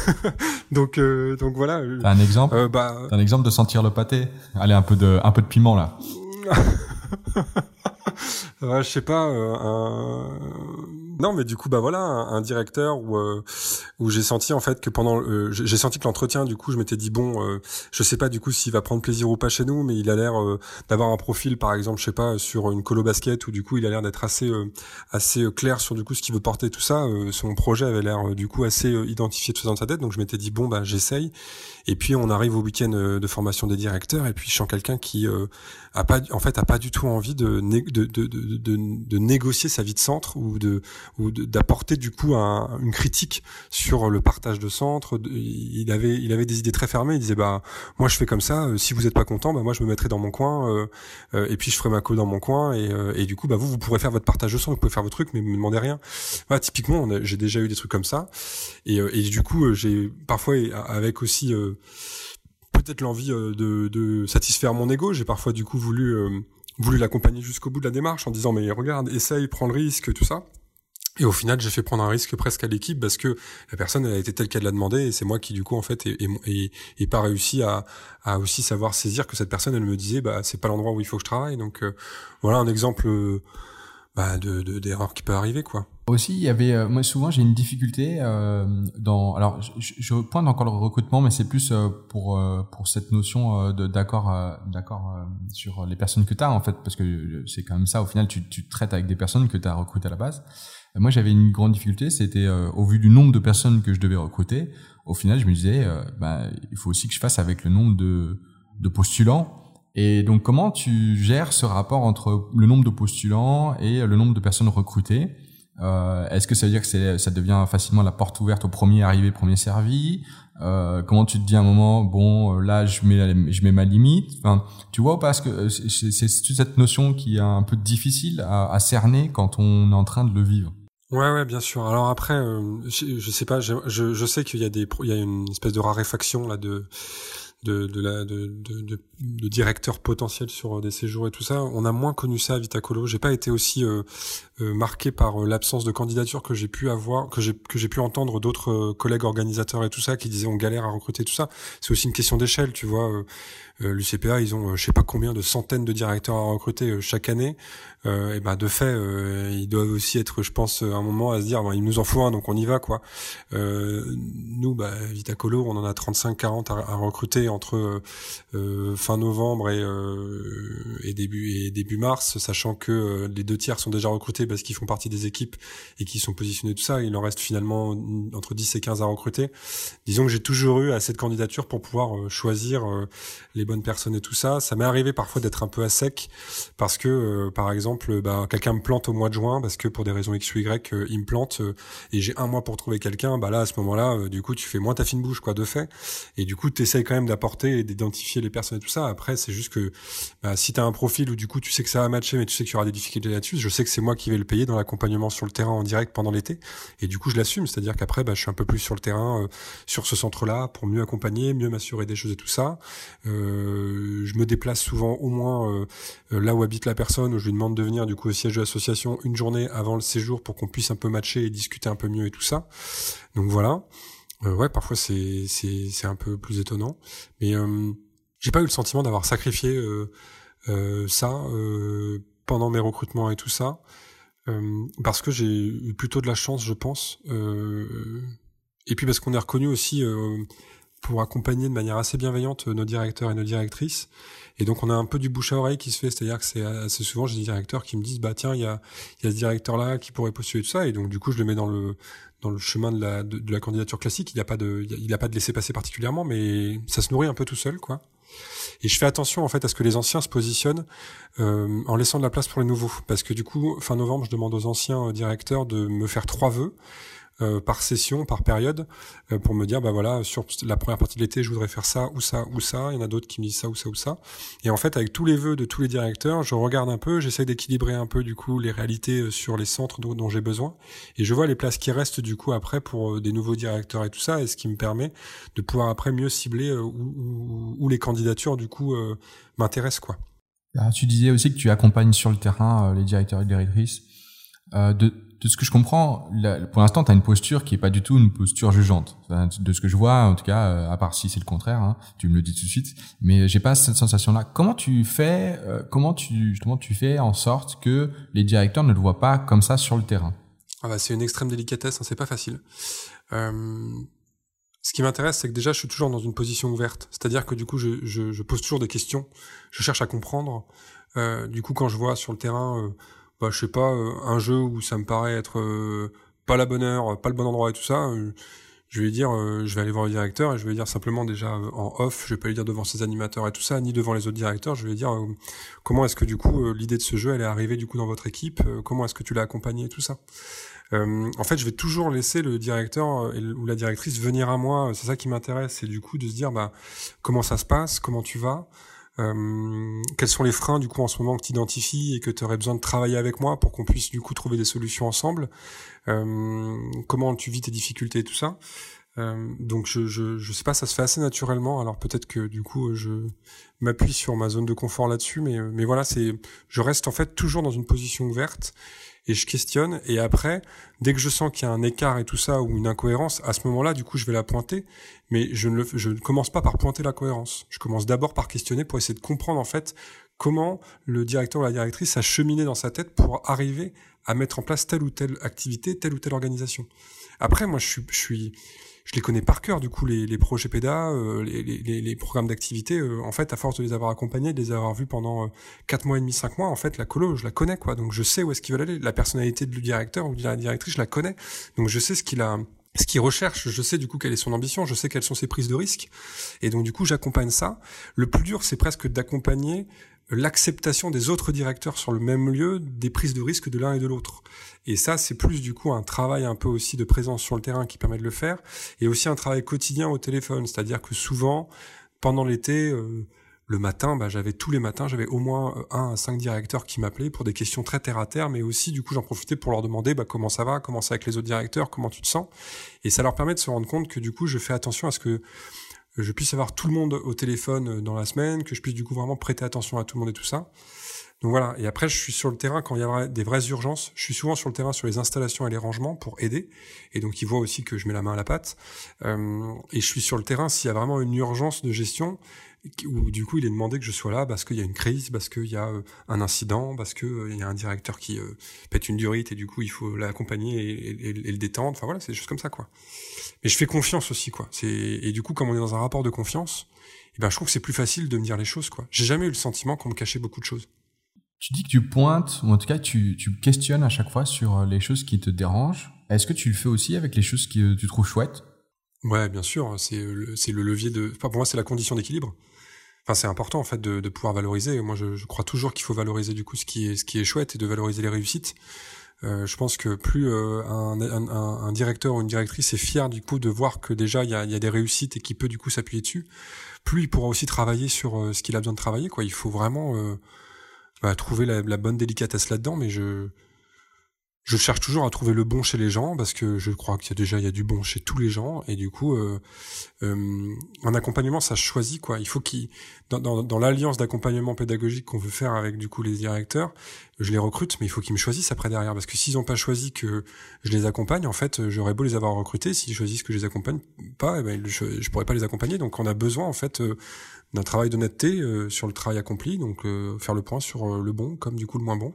donc euh, donc voilà. T'as un exemple euh, bah... un exemple de sentir le pâté? Allez, un peu de un peu de piment là. ouais, je sais pas. Euh, non, mais du coup, bah voilà, un, directeur où euh, où j'ai senti en fait que pendant, euh, j'ai senti que l'entretien, du coup, je m'étais dit bon, euh, je sais pas du coup s'il va prendre plaisir ou pas chez nous, mais il a l'air d'avoir un profil, par exemple, je sais pas, sur une colo basket où du coup, il a l'air d'être assez assez clair sur du coup ce qu'il veut porter, tout ça. son projet avait l'air du coup assez identifié de dans sa tête, donc je m'étais dit bon, bah j'essaye. Et puis on arrive au week-end de formation des directeurs, et puis je sens quelqu'un qui a pas, en fait, a pas du tout envie de de, de, de, négocier sa vie de centre ou de ou d'apporter du coup un, une critique sur le partage de centre. Il avait, il avait des idées très fermées. Il disait bah moi je fais comme ça. Euh, si vous êtes pas content, bah moi je me mettrai dans mon coin euh, euh, et puis je ferai ma co dans mon coin et, du coup bah vous vous pourrez faire votre partage de centre, vous pouvez faire vos trucs, mais me demandez rien. Voilà, typiquement j'ai déjà eu des trucs comme ça et du coup j'ai parfois avec aussi peut-être l'envie de, de, satisfaire mon ego, j'ai parfois du coup voulu voulu l'accompagner jusqu'au bout de la démarche en disant mais regarde, essaye, prends le risque, tout ça. Et au final, j'ai fait prendre un risque presque à l'équipe parce que la personne elle a été telle qu'elle l'a demandé et c'est moi qui du coup en fait et pas réussi à, à aussi savoir saisir que cette personne elle me disait bah c'est pas l'endroit où il faut que je travaille donc euh, voilà un exemple bah, de d'erreur qui peut arriver quoi. Aussi, il y avait euh, moi souvent j'ai une difficulté euh, dans alors je, je, pointe encore le recrutement mais c'est plus euh, pour pour cette notion de d'accord d'accord sur les personnes que tu as en fait parce que c'est quand même ça au final tu tu traites avec des personnes que tu as recrutées à la base moi, j'avais une grande difficulté, c'était euh, au vu du nombre de personnes que je devais recruter, au final, je me disais, euh, bah, il faut aussi que je fasse avec le nombre de, de postulants. Et donc, comment tu gères ce rapport entre le nombre de postulants et le nombre de personnes recrutées? Euh, Est-ce que ça veut dire que ça devient facilement la porte ouverte au premier arrivé, premier servi? Euh, comment tu te dis à un moment bon là je mets je mets ma limite? Enfin tu vois parce que c'est cette notion qui est un peu difficile à, à cerner quand on est en train de le vivre? Ouais, ouais, bien sûr. Alors après, euh, je, je, sais pas, je, je, sais qu'il y a des, il y a une espèce de raréfaction là de de de la de, de, de, directeurs potentiels sur des séjours et tout ça. On a moins connu ça à Vitacolo. J'ai pas été aussi euh, euh, marqué par l'absence de candidature que j'ai pu avoir, que j'ai que j'ai pu entendre d'autres collègues organisateurs et tout ça qui disaient on galère à recruter tout ça. C'est aussi une question d'échelle, tu vois. Euh, L'UCPA, ils ont je sais pas combien de centaines de directeurs à recruter chaque année. Euh, et ben de fait, euh, ils doivent aussi être, je pense, à un moment à se dire, il nous en faut un, donc on y va quoi. Euh, nous, bah, Vitacolo, on en a 35-40 à, recruter entre fin novembre et, et début et début mars, sachant que les deux tiers sont déjà recrutés parce qu'ils font partie des équipes et qui sont positionnés tout ça. Il en reste finalement entre 10 et 15 à recruter. Disons que j'ai toujours eu assez de candidatures pour pouvoir choisir les bonnes personnes et tout ça. Ça m'est arrivé parfois d'être un peu à sec parce que, par exemple bah, quelqu'un me plante au mois de juin parce que pour des raisons X ou Y, euh, il me plante euh, et j'ai un mois pour trouver quelqu'un, bah là à ce moment-là, euh, du coup tu fais moins ta fine bouche, quoi, de fait. Et du coup, tu essayes quand même d'apporter et d'identifier les personnes et tout ça. Après, c'est juste que bah, si tu as un profil où du coup, tu sais que ça va matcher, mais tu sais qu'il y aura des difficultés là-dessus, je sais que c'est moi qui vais le payer dans l'accompagnement sur le terrain en direct pendant l'été. Et du coup, je l'assume. C'est-à-dire qu'après, bah, je suis un peu plus sur le terrain, euh, sur ce centre-là, pour mieux accompagner, mieux m'assurer des choses et tout ça. Euh, je me déplace souvent au moins euh, là où habite la personne, où je lui demande de venir du coup au siège de l'association une journée avant le séjour pour qu'on puisse un peu matcher et discuter un peu mieux et tout ça. Donc voilà. Euh, ouais, parfois c'est un peu plus étonnant, mais euh, j'ai pas eu le sentiment d'avoir sacrifié euh, euh ça euh, pendant mes recrutements et tout ça, parce que j'ai eu plutôt de la chance, je pense, et puis parce qu'on est reconnu aussi pour accompagner de manière assez bienveillante nos directeurs et nos directrices. Et donc on a un peu du bouche à oreille qui se fait, c'est-à-dire que c'est assez souvent j'ai des directeurs qui me disent bah tiens il y a il y a ce directeur là qui pourrait postuler tout ça et donc du coup je le mets dans le dans le chemin de la de, la candidature classique, il n'y a pas de il a pas de laisser passer particulièrement mais ça se nourrit un peu tout seul quoi. Et je fais attention en fait à ce que les anciens se positionnent euh, en laissant de la place pour les nouveaux parce que du coup fin novembre je demande aux anciens directeurs de me faire trois vœux euh, par session, par période, euh, pour me dire, bah voilà, sur la première partie de l'été, je voudrais faire ça ou ça ou ça. Il y en a d'autres qui me disent ça ou ça ou ça. Et en fait, avec tous les vœux de tous les directeurs, je regarde un peu, j'essaie d'équilibrer un peu du coup les réalités euh, sur les centres dont, j'ai besoin, et je vois les places qui restent du coup après pour des nouveaux directeurs et tout ça, et ce qui me permet de pouvoir après mieux cibler où, où, les candidatures du coup m'intéressent quoi. Ah, tu disais aussi que tu accompagnes sur le terrain les directeurs et directrices. de, de ce que je comprends, pour l'instant, tu as une posture qui est pas du tout une posture jugeante. De ce que je vois, en tout cas, euh, à part si c'est le contraire, hein, tu me le dis tout de suite. Mais j'ai pas cette sensation-là. Comment tu fais, euh, comment tu tu fais en sorte que les directeurs ne le voient pas comme ça sur le terrain? Ah bah, c'est une extrême délicatesse, hein, c'est pas facile. Euh, ce qui m'intéresse, c'est que déjà, je suis toujours dans une position ouverte. C'est-à-dire que du coup, je, pose toujours des questions. Je cherche à comprendre. Du coup, quand je vois sur le terrain bah, je sais pas, euh, un jeu où ça me paraît être euh, pas la bonne heure, pas le bon endroit et tout ça, euh, je vais dire, je vais aller voir le directeur et je vais dire simplement déjà en off, je vais pas lui dire devant ses animateurs et tout ça, ni devant les autres directeurs, je vais dire comment est-ce que du coup l'idée de ce jeu elle est arrivée du coup dans votre équipe, comment est-ce que tu l'as accompagné et tout ça. en fait, je vais toujours laisser le directeur ou la directrice venir à moi. C'est ça qui m'intéresse, c'est du coup de se dire bah comment ça se passe, comment tu vas, euh, quels sont les freins du coup en ce moment que tu identifies et que tu aurais besoin de travailler avec moi pour qu'on puisse du coup trouver des solutions ensemble euh, Comment tu vis tes difficultés et tout ça euh, donc je, je je sais pas, ça se fait assez naturellement. Alors peut-être que du coup je m'appuie sur ma zone de confort là-dessus, mais mais voilà, c'est je reste en fait toujours dans une position ouverte et je questionne. Et après, dès que je sens qu'il y a un écart et tout ça ou une incohérence, à ce moment-là, du coup, je vais la pointer. Mais je ne, le, je ne commence pas par pointer la cohérence. Je commence d'abord par questionner pour essayer de comprendre en fait comment le directeur ou la directrice a cheminé dans sa tête pour arriver à mettre en place telle ou telle activité, telle ou telle organisation. Après, moi, je suis, je suis, je les connais par cœur du coup les, les projets PEDA, euh, les, les, les, programmes d'activité. Euh, en fait, à force de les avoir accompagnés, de les avoir vus pendant euh, quatre mois et demi, cinq mois, en fait, la colo, je la connais quoi. Donc je sais où est-ce qu'ils veulent aller. La personnalité du directeur ou de la directrice, je la connais. Donc je sais ce qu'il a ce qu'il recherche, je sais du coup quelle est son ambition, je sais quelles sont ses prises de risques, et donc du coup j'accompagne ça. Le plus dur, c'est presque d'accompagner l'acceptation des autres directeurs sur le même lieu des prises de risque de l'un et de l'autre. Et ça, c'est plus du coup un travail un peu aussi de présence sur le terrain qui permet de le faire, et aussi un travail quotidien au téléphone. C'est-à-dire que souvent, pendant l'été, euh, le matin, bah, j'avais tous les matins, j'avais au moins euh, un à cinq directeurs qui m'appelaient pour des questions très terre à terre, mais aussi du coup j'en profitais pour leur demander bah, comment ça va, comment ça avec les autres directeurs, comment tu te sens. Et ça leur permet de se rendre compte que du coup je fais attention à ce que je puisse avoir tout le monde au téléphone euh, dans la semaine, que je puisse du coup vraiment prêter attention à tout le monde et tout ça. Donc voilà, et après je suis sur le terrain quand il y a des vraies urgences. Je suis souvent sur le terrain sur les installations et les rangements pour aider. Et donc ils voient aussi que je mets la main à la pâte. Euh, et je suis sur le terrain s'il y a vraiment une urgence de gestion où du coup il est demandé que je sois là parce qu'il y a une crise, parce qu'il y a euh, un incident, parce qu'il euh, y a un directeur qui euh, pète une durite et du coup il faut l'accompagner et, le détendre. Enfin voilà, c'est des choses comme ça quoi. Mais je fais confiance aussi quoi. C'est et du coup comme on est dans un rapport de confiance, eh ben je trouve que c'est plus facile de me dire les choses quoi. J'ai jamais eu le sentiment qu'on me cachait beaucoup de choses. Tu dis que tu pointes, ou en tout cas tu, tu questionnes à chaque fois sur les choses qui te dérangent. Est-ce que tu le fais aussi avec les choses que tu trouves chouettes? Ouais, bien sûr. C'est le, c'est le levier de. Enfin, pour moi, c'est la condition d'équilibre. Enfin, c'est important en fait de, pouvoir valoriser. Moi, je, crois toujours qu'il faut valoriser du coup ce qui est ce qui est chouette et de valoriser les réussites. je pense que plus un, un, un, directeur ou une directrice est fier du coup de voir que déjà il y a, y a, des réussites et qui peut du coup s'appuyer dessus, plus il pourra aussi travailler sur ce qu'il a besoin de travailler. Quoi, il faut vraiment bah, trouver la, la, bonne délicatesse là-dedans, mais je je cherche toujours à trouver le bon chez les gens parce que je crois qu'il y a déjà il y a du bon chez tous les gens et du coup euh, euh, un accompagnement ça choisit quoi. Il faut qu'il dans, l'alliance d'accompagnement pédagogique qu'on veut faire avec du coup les directeurs je les recrute mais il faut qu'ils me choisissent après derrière parce que s'ils ont pas choisi que je les accompagne en fait j'aurais beau les avoir recrutés s'ils choisissent que je les accompagne pas eh ben, je, pourrais pas les accompagner. Donc on a besoin en fait euh, d'un travail d'honnêteté euh, sur le travail accompli. Donc euh, faire le point sur le bon comme du coup le moins bon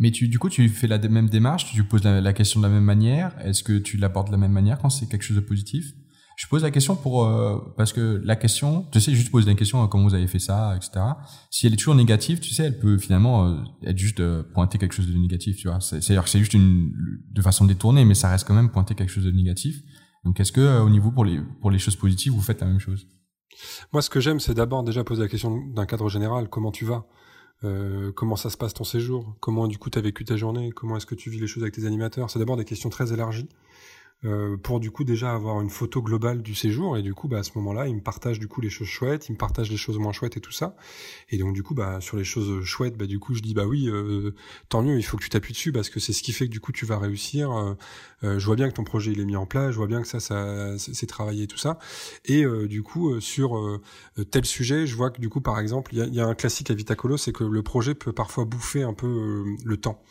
mais tu, du coup, tu fais la même démarche, tu poses la, question de la même manière. Est-ce que tu l'abordes de la même manière quand c'est quelque chose de positif? Je pose la question pour euh, parce que la question, tu sais, juste poser la question euh, comment vous avez fait ça, etc. Si elle est toujours négative, tu sais, elle peut finalement euh, être juste pointer quelque chose de négatif, tu vois. C'est-à-dire que c'est juste une de façon détournée, mais ça reste quand même pointer quelque chose de négatif. Donc, est-ce que au niveau pour les pour les choses positives, vous faites la même chose? Moi, ce que j'aime, c'est d'abord déjà poser la question d'un cadre général. Comment tu vas? Euh, comment ça se passe ton séjour, comment du coup tu as vécu ta journée, comment est-ce que tu vis les choses avec tes animateurs? C'est d'abord des questions très élargies. Euh, pour du coup déjà avoir une photo globale du séjour. Et du coup bah à ce moment-là il me partage du coup les choses chouettes. Il me partage les choses moins chouettes et tout ça. Et donc du coup bah sur les choses chouettes bah du coup je dis bah oui euh, tant mieux il faut que tu t'appuies dessus parce que c'est ce qui fait que du coup tu vas réussir. Euh, euh je vois bien que ton projet il est mis en place. Je vois bien que ça ça c'est travaillé tout ça. Et euh, du coup sur tel sujet je vois que du coup par exemple il y a, y a, un classique à Vitacolo c'est que le projet peut parfois bouffer un peu le temps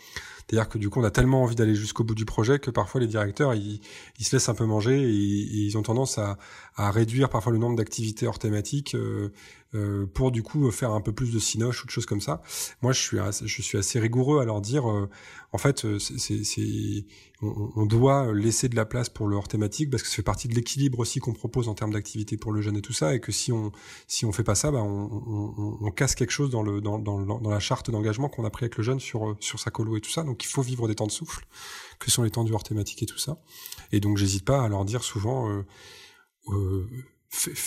c'est-à-dire que du coup, on a tellement envie d'aller jusqu'au bout du projet que parfois les directeurs, ils, se laissent un peu manger et, ils ont tendance à, à, réduire parfois le nombre d'activités hors thématique euh, euh, pour du coup faire un peu plus de sinoche ou de choses comme ça. Moi, je suis assez, je suis assez rigoureux à leur dire, euh, en fait, euh, c'est, on, on, doit laisser de la place pour le hors thématique parce que ça fait partie de l'équilibre aussi qu'on propose en termes d'activité pour le jeune et tout ça, et que si on si on fait pas ça, bah, on, on, on casse quelque chose dans le dans, dans, dans la charte d'engagement qu'on a pris avec le jeune sur sur sa colo et tout ça. Donc il faut vivre des temps de souffle, que sont les temps du hors thématique et tout ça. Et donc j'hésite pas à leur dire souvent. Euh, euh,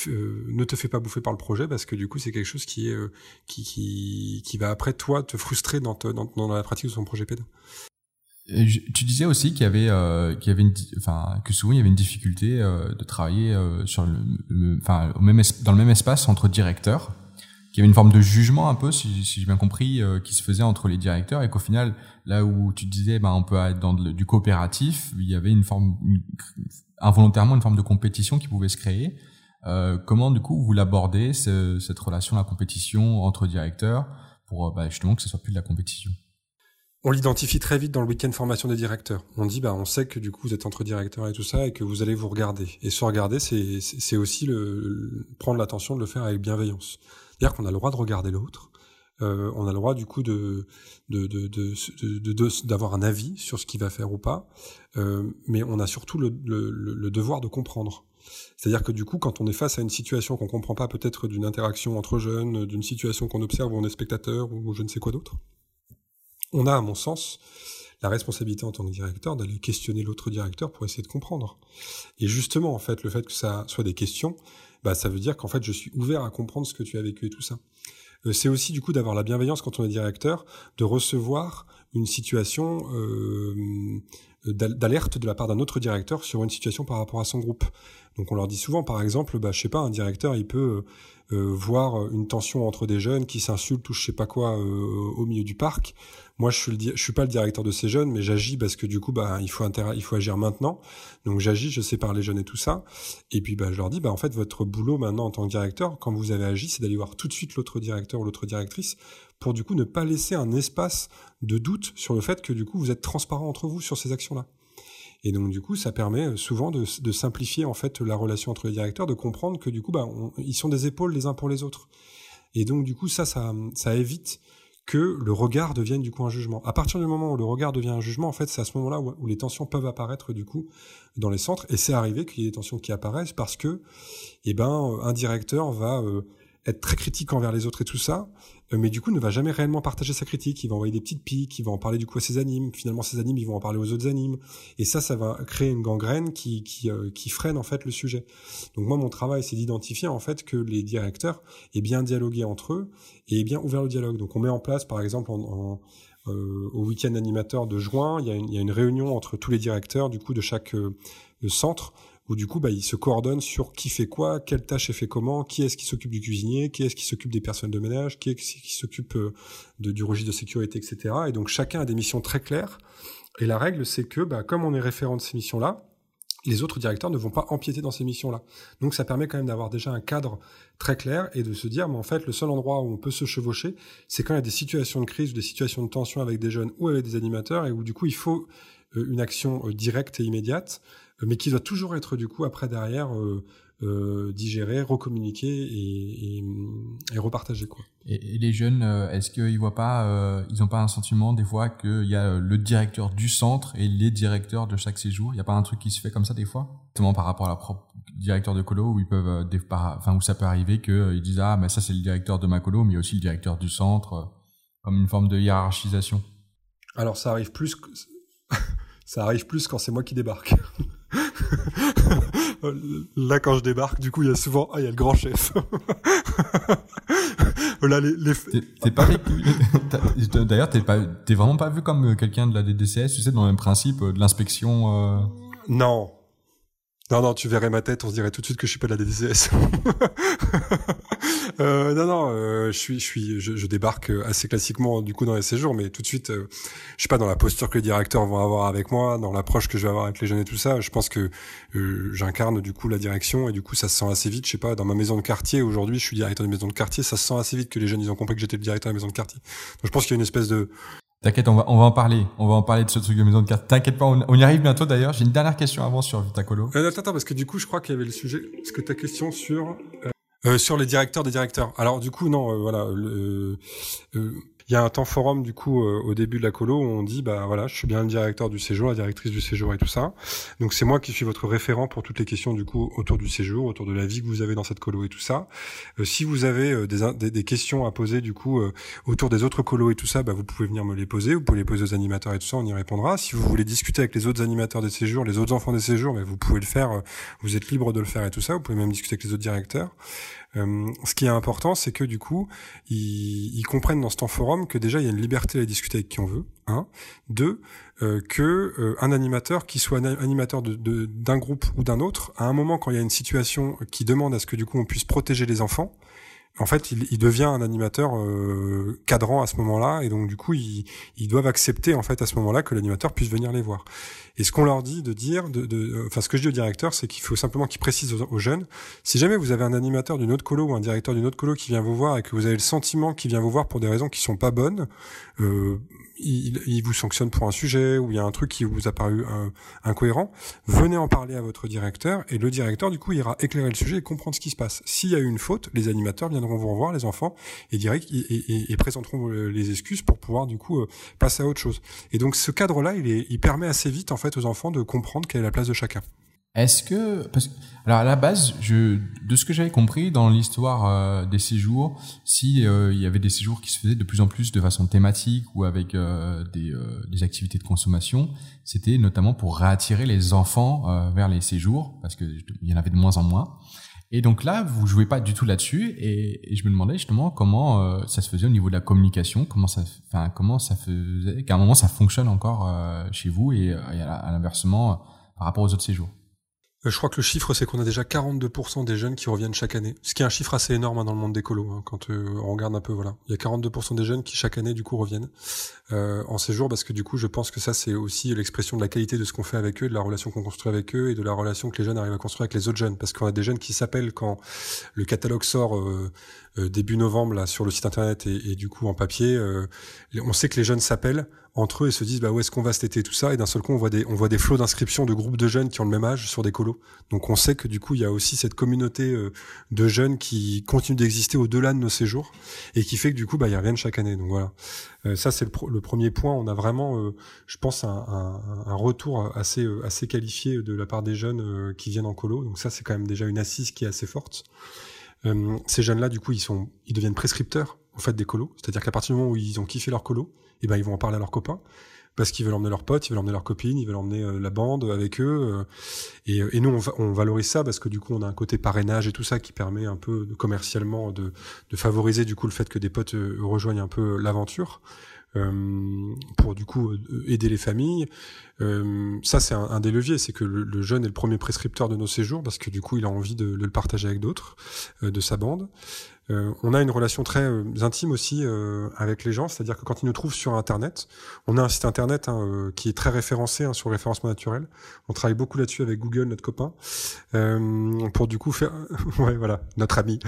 euh, ne te fais pas bouffer par le projet parce que du coup c'est quelque chose qui est euh, qui, qui, qui va après toi te frustrer dans, dans, dans la pratique de ton projet pédo. Tu disais aussi qu'il y avait, euh, qu'il y avait une, enfin, que souvent il y avait une difficulté de travailler sur le, enfin, au même dans le même espace entre directeurs, qu'il y avait une forme de jugement un peu, si, j'ai bien compris, qui se faisait entre les directeurs, et qu'au final, là où tu disais, ben, on peut être dans du coopératif, il y avait une forme, involontairement une forme de compétition qui pouvait se créer. Euh, comment du coup vous l'abordez ce, cette relation, la compétition entre directeurs, pour euh, bah, justement que ce soit plus de la compétition? On l'identifie très vite dans le week-end formation des directeurs. On dit, bah, on sait que du coup vous êtes entre directeurs et tout ça, et que vous allez vous regarder. Et se regarder, c'est, aussi le, prendre l'attention de le faire avec bienveillance. C'est-à-dire qu'on a le droit de regarder l'autre. Euh, on a le droit du coup de, de, de, de, d'avoir un avis sur ce qu'il va faire ou pas, euh, mais on a surtout le, le, le devoir de comprendre. C'est-à-dire que du coup, quand on est face à une situation qu'on comprend pas, peut-être d'une interaction entre jeunes, d'une situation qu'on observe où on est spectateur ou je ne sais quoi d'autre, on a, à mon sens, la responsabilité en tant que directeur d'aller questionner l'autre directeur pour essayer de comprendre. Et justement, en fait, le fait que ça soit des questions, bah, ça veut dire qu'en fait, je suis ouvert à comprendre ce que tu as vécu et tout ça. Euh, c'est aussi du coup d'avoir la bienveillance quand on est directeur, de recevoir une situation euh, d'alerte de la part d'un autre directeur sur une situation par rapport à son groupe. Donc on leur dit souvent, par exemple, bah, je sais pas, un directeur, il peut euh, euh voir une tension entre des jeunes qui s'insultent ou je sais pas quoi euh, au milieu du parc. Moi, je suis, le, je suis pas le directeur de ces jeunes, mais j'agis parce que du coup, bah, il faut il faut agir maintenant. Donc j'agis, je sépare les jeunes et tout ça. Et puis, bah, je leur dis, bah, en fait, votre boulot maintenant en tant que directeur, quand vous avez agi, c'est d'aller voir tout de suite l'autre directeur ou l'autre directrice pour du coup ne pas laisser un espace de doute sur le fait que du coup vous êtes transparent entre vous sur ces actions-là. Et donc du coup, ça permet euh, souvent de, simplifier en fait la relation entre les directeurs, de comprendre que du coup, bah, ils sont des épaules les uns pour les autres. Et donc du coup, ça, évite que le regard devienne du coup un jugement. À partir du moment où le regard devient un jugement, en fait, c'est à ce moment-là où, les tensions peuvent apparaître du coup dans les centres. Et c'est arrivé qu'il y ait des tensions qui apparaissent parce que, eh ben, un directeur va euh, être très critique envers les autres et tout ça, euh, mais du coup ne va jamais réellement partager sa critique. Il va envoyer des petites piques, il va en parler du coup à ses animes. Finalement, ses animes, ils vont en parler aux autres animes. Et ça, ça va créer une gangrène qui euh, freine en fait le sujet. Donc moi, mon travail, c'est d'identifier en fait que les directeurs aient bien dialogué entre eux et aient bien ouvert le dialogue. Donc on met en place, par exemple, en, au week-end animateur de juin, il y, a une, réunion entre tous les directeurs du coup de chaque centre où du coup bah, ils se coordonnent sur qui fait quoi, quelle tâche est fait comment, qui est-ce qui s'occupe du cuisinier, qui est-ce qui s'occupe des personnes de ménage, qui est-ce qui s'occupe de, du registre de sécurité, etc. Et donc chacun a des missions très claires. Et la règle, c'est que bah, comme on est référent de ces missions-là, les autres directeurs ne vont pas empiéter dans ces missions-là. Donc ça permet quand même d'avoir déjà un cadre très clair et de se dire, mais en fait, le seul endroit où on peut se chevaucher, c'est quand il y a des situations de crise ou des situations de tension avec des jeunes ou avec des animateurs et où du coup il faut euh, une action euh, directe et immédiate, euh, mais qui doit toujours être du coup après derrière euh, digérer, recommuniquer et, et, et, repartager quoi. Et, les jeunes, euh, est-ce qu'ils voient pas, euh, ils ont pas un sentiment des fois qu'il y a le directeur du centre et les directeurs de chaque séjour? Il y a pas un truc qui se fait comme ça des fois, notamment par rapport à la propre directeur de colo où ils peuvent, enfin où ça peut arriver qu'ils disent ah mais ça c'est le directeur de ma colo, mais aussi le directeur du centre, comme une forme de hiérarchisation. Alors ça arrive plus, ça arrive plus quand c'est moi qui débarque. Là, quand je débarque, du coup, il y a souvent, ah, il y a le grand chef. Là, les, les... T'es pas D'ailleurs, t'es pas, t'es vraiment pas vu comme quelqu'un de la DDCS, tu sais, dans le même principe de l'inspection. Euh... Non, non, non, tu verrais ma tête, on se dirait tout de suite que je suis pas de la DDCS. euh, non, non, euh, je suis, je suis, je, débarque assez classiquement du coup dans les séjours, mais tout de suite, euh, je suis pas dans la posture que les directeurs vont avoir avec moi, dans l'approche que je vais avoir avec les jeunes et tout ça. Je pense que euh, j'incarne du coup la direction et du coup ça se sent assez vite. Je sais pas, dans ma maison de quartier aujourd'hui, je suis directeur de maison de quartier, ça se sent assez vite que les jeunes ils ont compris que j'étais le directeur de la maison de quartier. Donc je pense qu'il y a une espèce de T'inquiète, on va, on va en parler. On va en parler de ce truc de maison de carte. T'inquiète pas, on, y arrive bientôt d'ailleurs. J'ai une dernière question avant sur Vitacolo. Euh, attends, attends, parce que du coup, je crois qu'il y avait le sujet. Est-ce que ta question sur euh, euh, sur les directeurs des directeurs. Alors du coup, non, euh, voilà. Euh, il y a un temps forum du coup euh, au début de la colo où on dit bah voilà je suis bien le directeur du séjour, la directrice du séjour et tout ça. Donc c'est moi qui suis votre référent pour toutes les questions du coup autour du séjour, autour de la vie que vous avez dans cette colo et tout ça. Euh, si vous avez euh, des, des, des, questions à poser du coup autour des autres colos et tout ça, bah, vous pouvez venir me les poser, vous pouvez les poser aux animateurs et tout ça, on y répondra. Si vous voulez discuter avec les autres animateurs des séjours, les autres enfants des séjours, mais vous pouvez le faire, vous êtes libre de le faire et tout ça. Vous pouvez même discuter avec les autres directeurs. Ce qui est important, c'est que du coup, ils, comprennent dans ce temps forum que déjà il y a une liberté à discuter avec qui on veut. Un, deux, euh, que euh, un animateur, qui soit animateur d'un groupe ou d'un autre, à un moment quand il y a une situation qui demande à ce que du coup on puisse protéger les enfants, en fait, il, devient un animateur euh, cadrant à ce moment-là, et donc du coup, ils, ils, doivent accepter en fait à ce moment-là que l'animateur puisse venir les voir. Et ce qu'on leur dit de dire, de, de, enfin ce que je dis au directeur, c'est qu'il faut simplement qu'ils précisent aux, jeunes, si jamais vous avez un animateur d'une autre colo ou un directeur d'une autre colo qui vient vous voir et que vous avez le sentiment qu'il vient vous voir pour des raisons qui sont pas bonnes, euh, il, vous sanctionne pour un sujet ou il y a un truc qui vous a paru euh, incohérent, venez en parler à votre directeur et le directeur du coup ira éclairer le sujet et comprendre ce qui se passe. S'il y a eu une faute, les animateurs viendront vous revoir, les enfants, et, direct, et, présenteront les excuses pour pouvoir du coup euh, passer à autre chose. Et donc ce cadre-là, il, il permet assez vite en fait aux enfants de comprendre quelle est la place de chacun. Est-ce que parce alors à la base, je de ce que j'avais compris dans l'histoire euh, des séjours, si euh, il y avait des séjours qui se faisaient de plus en plus de façon thématique ou avec euh, des, des, activités de consommation, c'était notamment pour réattirer les enfants vers les séjours parce que il y en avait de moins en moins. Et donc là, vous jouez pas du tout là-dessus et, et, je me demandais justement comment ça se faisait au niveau de la communication, comment ça, enfin comment ça faisait, qu'à un moment ça fonctionne encore chez vous et, et à l'inversement par rapport aux autres séjours. Euh, je crois que le chiffre, c'est qu'on a déjà 42% des jeunes qui reviennent chaque année. Ce qui est un chiffre assez énorme hein, dans le monde des colos, hein, quand euh, on regarde un peu, voilà. Il y a 42% des jeunes qui chaque année, du coup, reviennent euh, en séjour, parce que du coup, je pense que ça, c'est aussi l'expression de la qualité de ce qu'on fait avec eux, de la relation qu'on construit avec eux et de la relation que les jeunes arrivent à construire avec les autres jeunes. Parce qu'on a des jeunes qui s'appellent quand le catalogue sort début novembre là sur le site internet et, et du coup en papier. on sait que les jeunes s'appellent entre eux et se disent bah où est-ce qu'on va cet été tout ça. Et d'un seul coup on voit des on voit des flots d'inscriptions de groupes de jeunes qui ont le même âge sur des colos. Donc on sait que du coup il y a aussi cette communauté euh, de jeunes qui continue d'exister au-delà de nos séjours et qui fait que du coup bah ils reviennent chaque année. Donc voilà. Euh, ça c'est le, premier point. On a vraiment euh, je pense un, un, retour assez assez qualifié de la part des jeunes qui viennent en colo. Donc ça c'est quand même déjà une assise qui est assez forte ces jeunes là du coup ils sont ils deviennent prescripteurs en fait des colos c'est-à-dire qu'à partir du moment où ils ont kiffé leur colo et ben ils vont en parler à leurs copains parce qu'ils veulent emmener leurs potes, ils veulent emmener leurs copines, ils veulent emmener euh, la bande avec eux. Euh, et, et, nous, on, on, valorise ça parce que du coup, on a un côté parrainage et tout ça qui permet un peu commercialement de, de, favoriser du coup le fait que des potes euh, rejoignent un peu l'aventure. Pour du coup aider les familles. ça, c'est un, des leviers, c'est que le, jeune est le premier prescripteur de nos séjours parce que du coup, il a envie de, de le partager avec d'autres de sa bande. Euh, on a une relation très euh, intime aussi euh, avec les gens, c'est-à-dire que quand ils nous trouvent sur Internet, on a un site Internet hein, qui est très référencé hein, sur le référencement naturel. On travaille beaucoup là-dessus avec Google, notre copain, pour du coup faire, ouais voilà, notre ami,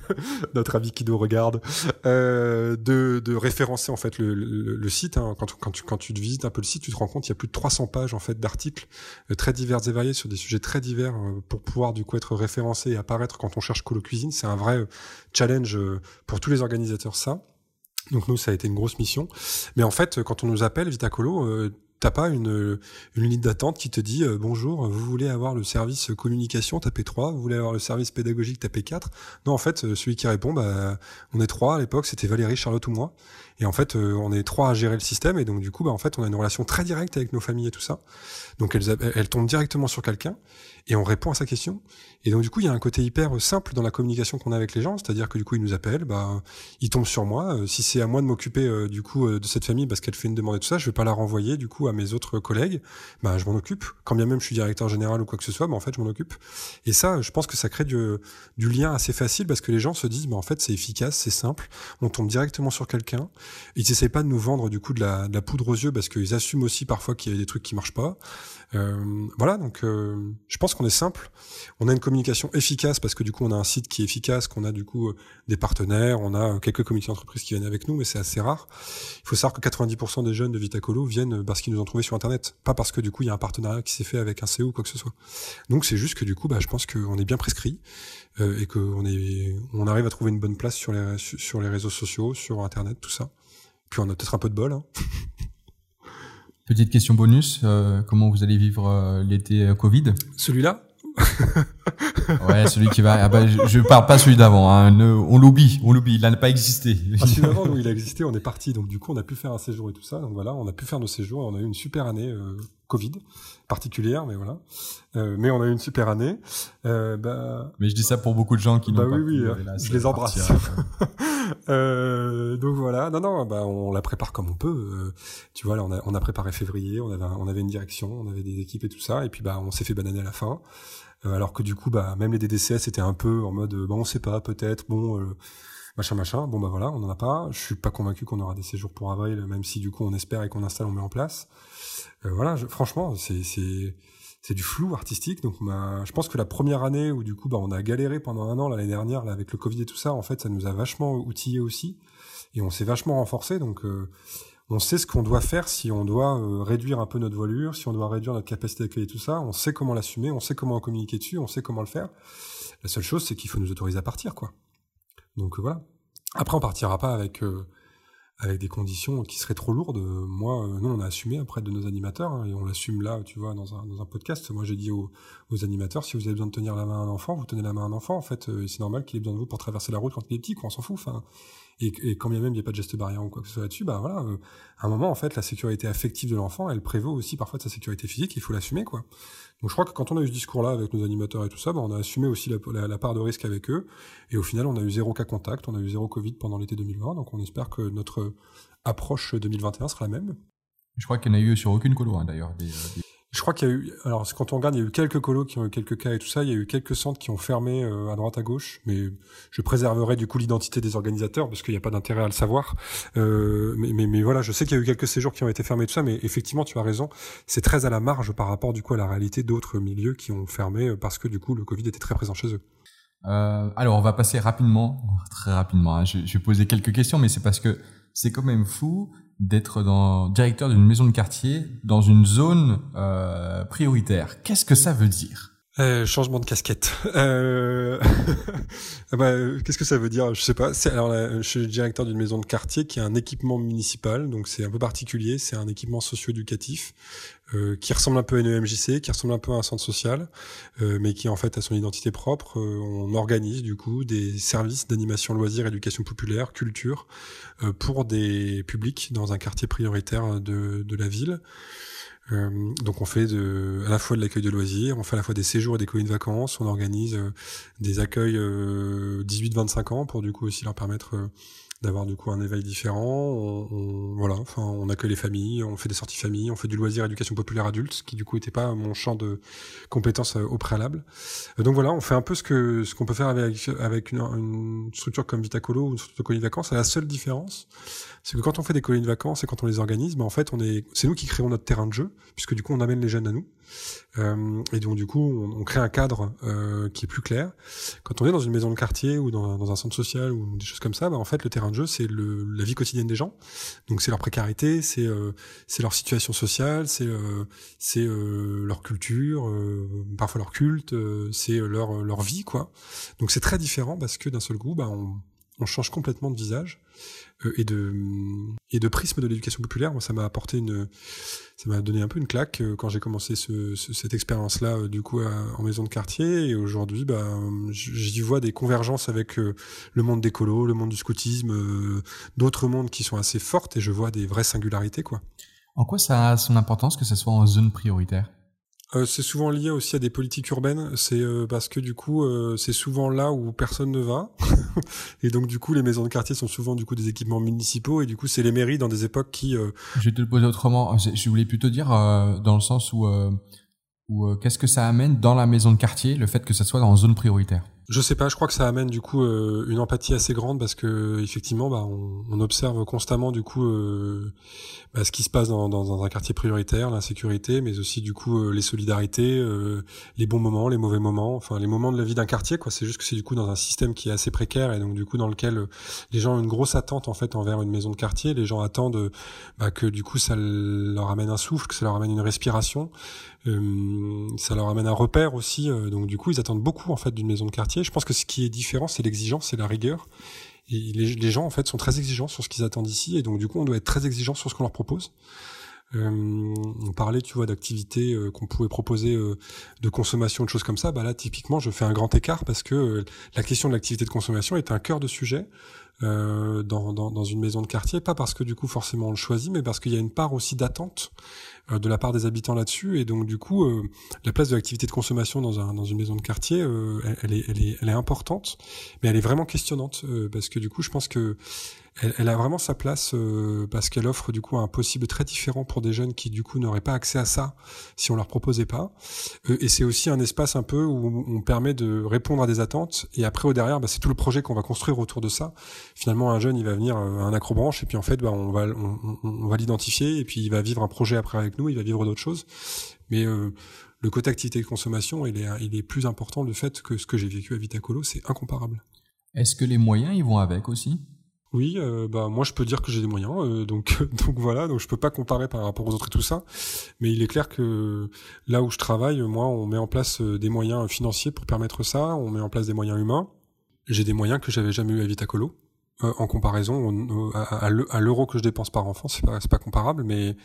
notre ami qui nous regarde, de, référencer en fait le, site. Hein. Quand, quand, tu, quand tu visites un peu le site, tu te rends compte qu'il y a plus de 300 pages en fait d'articles très divers et variés sur des sujets très divers pour pouvoir du coup être référencé et apparaître quand on cherche colo cuisine. C'est un vrai challenge euh, pour tous les organisateurs ça. Donc nous, ça a été une grosse mission. Mais en fait, quand on nous appelle Vitacolo, euh, t'as pas une, une ligne d'attente qui te dit euh, bonjour, vous voulez avoir le service communication, tapez 3, vous voulez avoir le service pédagogique, tapez 4. Non, en fait, celui qui répond, bah, on est trois à l'époque, c'était Valérie, Charlotte ou moi. Et en fait, on est trois à gérer le système, et donc du coup, bah, en fait, on a une relation très directe avec nos familles et tout ça. Donc elles, elles tombent directement sur quelqu'un et on répond à sa question. Et donc du coup, il y a un côté hyper simple dans la communication qu'on a avec les gens, c'est-à-dire que du coup, ils nous appellent, bah, ils tombent sur moi. Euh, si c'est à moi de m'occuper euh, du coup euh, de cette famille parce qu'elle fait une demande et tout ça, je vais pas la renvoyer du coup à mes autres collègues. Bah, je m'en occupe. Quand bien même je suis directeur général ou quoi que ce soit, bah, en fait, je m'en occupe. Et ça, je pense que ça crée du, lien assez facile parce que les gens se disent, bah, en fait, c'est efficace, c'est simple. On tombe directement sur quelqu'un. Ils essaient pas de nous vendre du coup de la, de la poudre aux yeux parce qu'ils assument aussi parfois qu'il y a des trucs qui marchent pas. Euh, voilà, donc euh, je pense qu'on est simple. On a une communication efficace parce que du coup on a un site qui est efficace, qu'on a du coup euh, des partenaires, on a quelques comités d'entreprise qui viennent avec nous, mais c'est assez rare. Il faut savoir que 90% des jeunes de Vitacolo viennent parce qu'ils nous ont trouvé sur Internet, pas parce que du coup il y a un partenariat qui s'est fait avec un CO ou quoi que ce soit. Donc c'est juste que du coup, bah, je pense qu'on est bien prescrit et qu'on est, on arrive à trouver une bonne place sur les sur les réseaux sociaux, sur Internet, tout ça. Puis on a peut-être un peu de bol. Hein. Petite question bonus, euh, comment vous allez vivre euh, l'été euh, Covid? Celui-là? Ouais, celui qui va. Ah bah, je, je parle pas celui d'avant. Hein, on l'oublie, on l'oublie. Il n'a pas existé. Ah, celui d'avant, il a existé. On est parti. Donc du coup, on a pu faire un séjour et tout ça. Donc voilà, on a pu faire nos séjours. On a eu une super année euh, Covid particulière, mais voilà. Euh, mais on a eu une super année. Euh, bah... Mais je dis ça pour beaucoup de gens qui bah n'ont oui, Oui, oui, je les embrasse. euh, donc voilà. Non, non, bah on la prépare comme on peut. Euh, tu vois, là, on a, on a préparé février. On avait, on avait une direction, on avait des équipes et tout ça. Et puis bah, on s'est fait bananer à la fin. Euh, alors que du coup, bah, même les DDCS étaient un peu en mode, bah, on sait pas, peut-être, bon, euh, machin, machin. Bon, bah voilà, on en a pas. Je suis pas convaincu qu'on aura des séjours pour avril, même si du coup on espère et qu'on installe, on met en place. Euh, voilà, franchement, c'est c'est c'est du flou artistique. Donc, je pense que la première année où du coup, bah, on a galéré pendant un an l'année dernière là, avec le Covid et tout ça, en fait, ça nous a vachement outillé aussi et on s'est vachement renforcé. Donc on sait ce qu'on doit faire si on doit euh, réduire un peu notre voilure, si on doit réduire notre capacité d'accueil et tout ça. On sait comment l'assumer, on sait comment communiquer dessus, on sait comment le faire. La seule chose, c'est qu'il faut nous autoriser à partir, quoi. Donc voilà. Après, on partira pas avec euh, avec des conditions qui seraient trop lourdes. Moi, euh, nous, on a assumé auprès de nos animateurs hein, et on l'assume là, tu vois, dans un, dans un podcast. Moi, j'ai dit aux, aux, animateurs si vous avez besoin de tenir la main à un enfant, vous tenez la main à un enfant. En fait, c'est normal qu'il ait besoin de vous pour traverser la route quand il est petit, quoi. On s'en fout. Enfin, et, et quand bien même il n'y a pas de geste barrière ou quoi que ce soit là-dessus, bah voilà, euh, à un moment en fait la sécurité affective de l'enfant, elle prévaut aussi parfois de sa sécurité physique, il faut l'assumer quoi. Donc je crois que quand on a eu ce discours-là avec nos animateurs et tout ça, bah, on a assumé aussi la, part de risque avec eux, et au final on a eu zéro cas contact, on a eu zéro Covid pendant l'été 2020, donc on espère que notre approche 2021 sera la même. Je crois qu'il n'y en a eu sur aucune colo hein, d'ailleurs. Des, des... Je crois qu'il y a eu, alors quand on regarde, il y a eu quelques colos qui ont eu quelques cas et tout ça. Il y a eu quelques centres qui ont fermé euh, à droite à gauche, mais je préserverai du coup l'identité des organisateurs parce qu'il n'y a pas d'intérêt à le savoir. Euh, mais, voilà, je sais qu'il y a eu quelques séjours qui ont été fermés et tout ça, mais effectivement, tu as raison, c'est très à la marge par rapport du coup à la réalité d'autres milieux qui ont fermé euh, parce que du coup le Covid était très présent chez eux. Alors on va passer rapidement, très rapidement. Hein. Je, je vais poser quelques questions, mais c'est parce que c'est quand même fou d'être dans directeur d'une maison de quartier dans une zone euh, prioritaire. Qu'est-ce que ça veut dire? Euh, changement de casquette. Euh... Ah bah, Qu'est-ce que ça veut dire? Je sais pas. Alors, là, je suis directeur d'une maison de quartier qui a un équipement municipal, donc c'est un peu particulier. C'est un équipement socio-éducatif euh, qui ressemble un peu à une EMJC, qui ressemble un peu à un centre social, euh, mais qui en fait a son identité propre. Euh, on organise du coup des services d'animation loisirs, éducation populaire, culture euh, pour des publics dans un quartier prioritaire de, de la ville. Euh, donc on fait de, à la fois de l'accueil de loisirs, on fait à la fois des séjours et des colonies de vacances, on organise euh, des accueils 18-25 ans pour du coup aussi leur permettre d'avoir du coup un éveil différent. On, voilà, enfin, on accueille les familles, on fait des sorties familles, on fait du loisir éducation populaire adulte, qui du coup n'était pas mon champ de compétences au préalable. donc voilà, on fait un peu ce que ce qu'on peut faire avec avec une, une structure comme Vitacolo ou une structure de vacances. La seule différence, c'est que quand on fait des colonies de vacances et quand on les organise, ben en fait, on est, c'est nous qui créons notre terrain de jeu, puisque du coup, on amène les jeunes à nous. Euh, et donc, du coup, on, on crée un cadre euh, qui est plus clair. Quand on est dans une maison de quartier ou dans, dans un centre social ou des choses comme ça, ben en fait, le terrain de jeu, c'est la vie quotidienne des gens. Donc, c'est leur précarité, c'est euh, leur situation sociale, c'est euh, c'est euh, leur culture, parfois leur culte, c'est leur leur vie, quoi. Donc, c'est très différent parce que d'un seul coup, ben on on change complètement de visage euh, et de et de prisme de l'éducation populaire. Moi, ça m'a apporté une, ça m'a donné un peu une claque euh, quand j'ai commencé ce, cette expérience-là, euh, du coup, en maison de quartier. Et aujourd'hui, bah, j'y vois des convergences avec le monde des colos, le monde du scoutisme, d'autres mondes qui sont assez fortes, et je vois des vraies singularités, quoi. En quoi ça a son importance que ce soit en zone prioritaire? Euh, c'est souvent lié aussi à des politiques urbaines. C'est euh, parce que du coup, euh, c'est souvent là où personne ne va, et donc du coup, les maisons de quartier sont souvent du coup des équipements municipaux, et du coup, c'est les mairies dans des époques qui. Je vais te le poser autrement. Je voulais plutôt dire dans le sens où, où qu'est-ce que ça amène dans la maison de quartier, le fait que ça soit dans zone prioritaire? Je sais pas, je crois que ça amène du coup euh, une empathie assez grande parce que effectivement, bah, on, on observe constamment du coup euh, bah, ce qui se passe dans, dans, dans un quartier prioritaire, l'insécurité, mais aussi du coup euh, les solidarités, les bons moments, les mauvais moments, enfin les moments de la vie d'un quartier. quoi. C'est juste que c'est du coup dans un système qui est assez précaire et donc du coup dans lequel les gens ont une grosse attente en fait envers une maison de quartier. Les gens attendent bah, que du coup ça leur amène un souffle, que ça leur amène une respiration, ça leur amène un repère aussi. donc du coup ils attendent beaucoup en fait d'une maison de quartier je pense que ce qui est différent, c'est l'exigence, c'est la rigueur. Et les, gens, en fait, sont très exigeants sur ce qu'ils attendent ici, et donc du coup, on doit être très exigeant sur ce qu'on leur propose. Euh, on parlait, tu vois, d'activités euh, qu'on pouvait proposer euh, de consommation, de choses comme ça. Bah là, typiquement, je fais un grand écart parce que la question de l'activité de consommation est un cœur de sujet dans, une maison de quartier, pas parce que du coup forcément on le choisit, mais parce qu'il y a une part aussi d'attente de la part des habitants là-dessus. Et donc du coup, euh, la place de l'activité de consommation dans, un, dans une maison de quartier, euh, elle, est, elle, est, elle est importante, mais elle est vraiment questionnante parce que du coup, je pense que elle, a vraiment sa place euh, parce qu'elle offre du coup un possible très différent pour des jeunes qui du coup n'auraient pas accès à ça si on leur proposait pas. Euh, et c'est aussi un espace un peu où on permet de répondre à des attentes et après au derrière, bah, c'est tout le projet qu'on va construire autour de ça. Finalement, un jeune il va venir euh, à un acrobranche et puis en fait, bah, on va on, va l'identifier et puis il va vivre un projet après avec nous, il va vivre d'autres choses. Mais le côté activité de consommation, il est, il est plus important le fait que ce que j'ai vécu à Vitacolo, c'est incomparable. Est-ce que les moyens ils vont avec aussi? Oui, euh, bah moi je peux dire que j'ai des moyens, euh, donc donc voilà, donc je peux pas comparer par rapport aux autres et tout ça, mais il est clair que là où je travaille, moi on met en place euh, des moyens financiers pour permettre ça, on met en place des moyens humains. J'ai des moyens que j'avais jamais eu à Vitacolo. en comparaison à, à l'euro que je dépense par enfant, c'est pas pas comparable, mais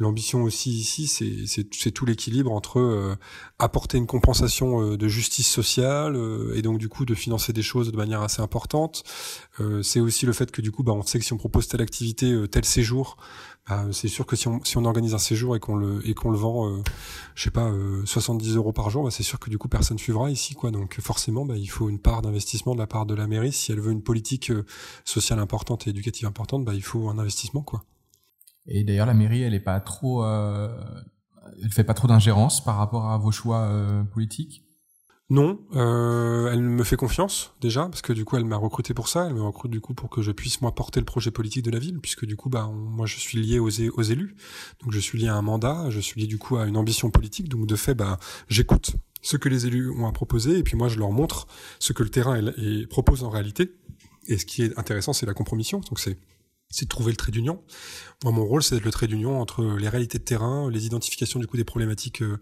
L'ambition aussi ici, c'est tout l'équilibre entre euh, apporter une compensation euh, de justice sociale euh, et donc du coup de financer des choses de manière assez importante. c'est aussi le fait que du coup, bah, on sait que si on propose telle activité, tel séjour, bah, c'est sûr que si on, si on organise un séjour et qu'on le et le vend, je sais pas, 70 euros par jour, bah, c'est sûr que du coup personne suivra ici, quoi. Donc forcément, bah, il faut une part d'investissement de la part de la mairie si elle veut une politique sociale importante et éducative importante, bah, il faut un investissement, quoi. Et d'ailleurs, la mairie, elle est pas trop, euh, elle fait pas trop d'ingérence par rapport à vos choix euh, politiques? Non, euh, elle me fait confiance déjà parce que du coup elle m'a recruté pour ça, elle me recrute du coup pour que je puisse moi porter le projet politique de la ville puisque du coup bah moi je suis lié aux, aux élus, donc je suis lié à un mandat, je suis lié du coup à une ambition politique, donc de fait bah j'écoute ce que les élus ont à proposer et puis moi je leur montre ce que le terrain propose en réalité. Et ce qui est intéressant c'est la compromission, donc c'est c'est de trouver le trait d'union. Moi, mon rôle, c'est d'être le trait d'union entre les réalités de terrain, les identifications du coup des problématiques euh,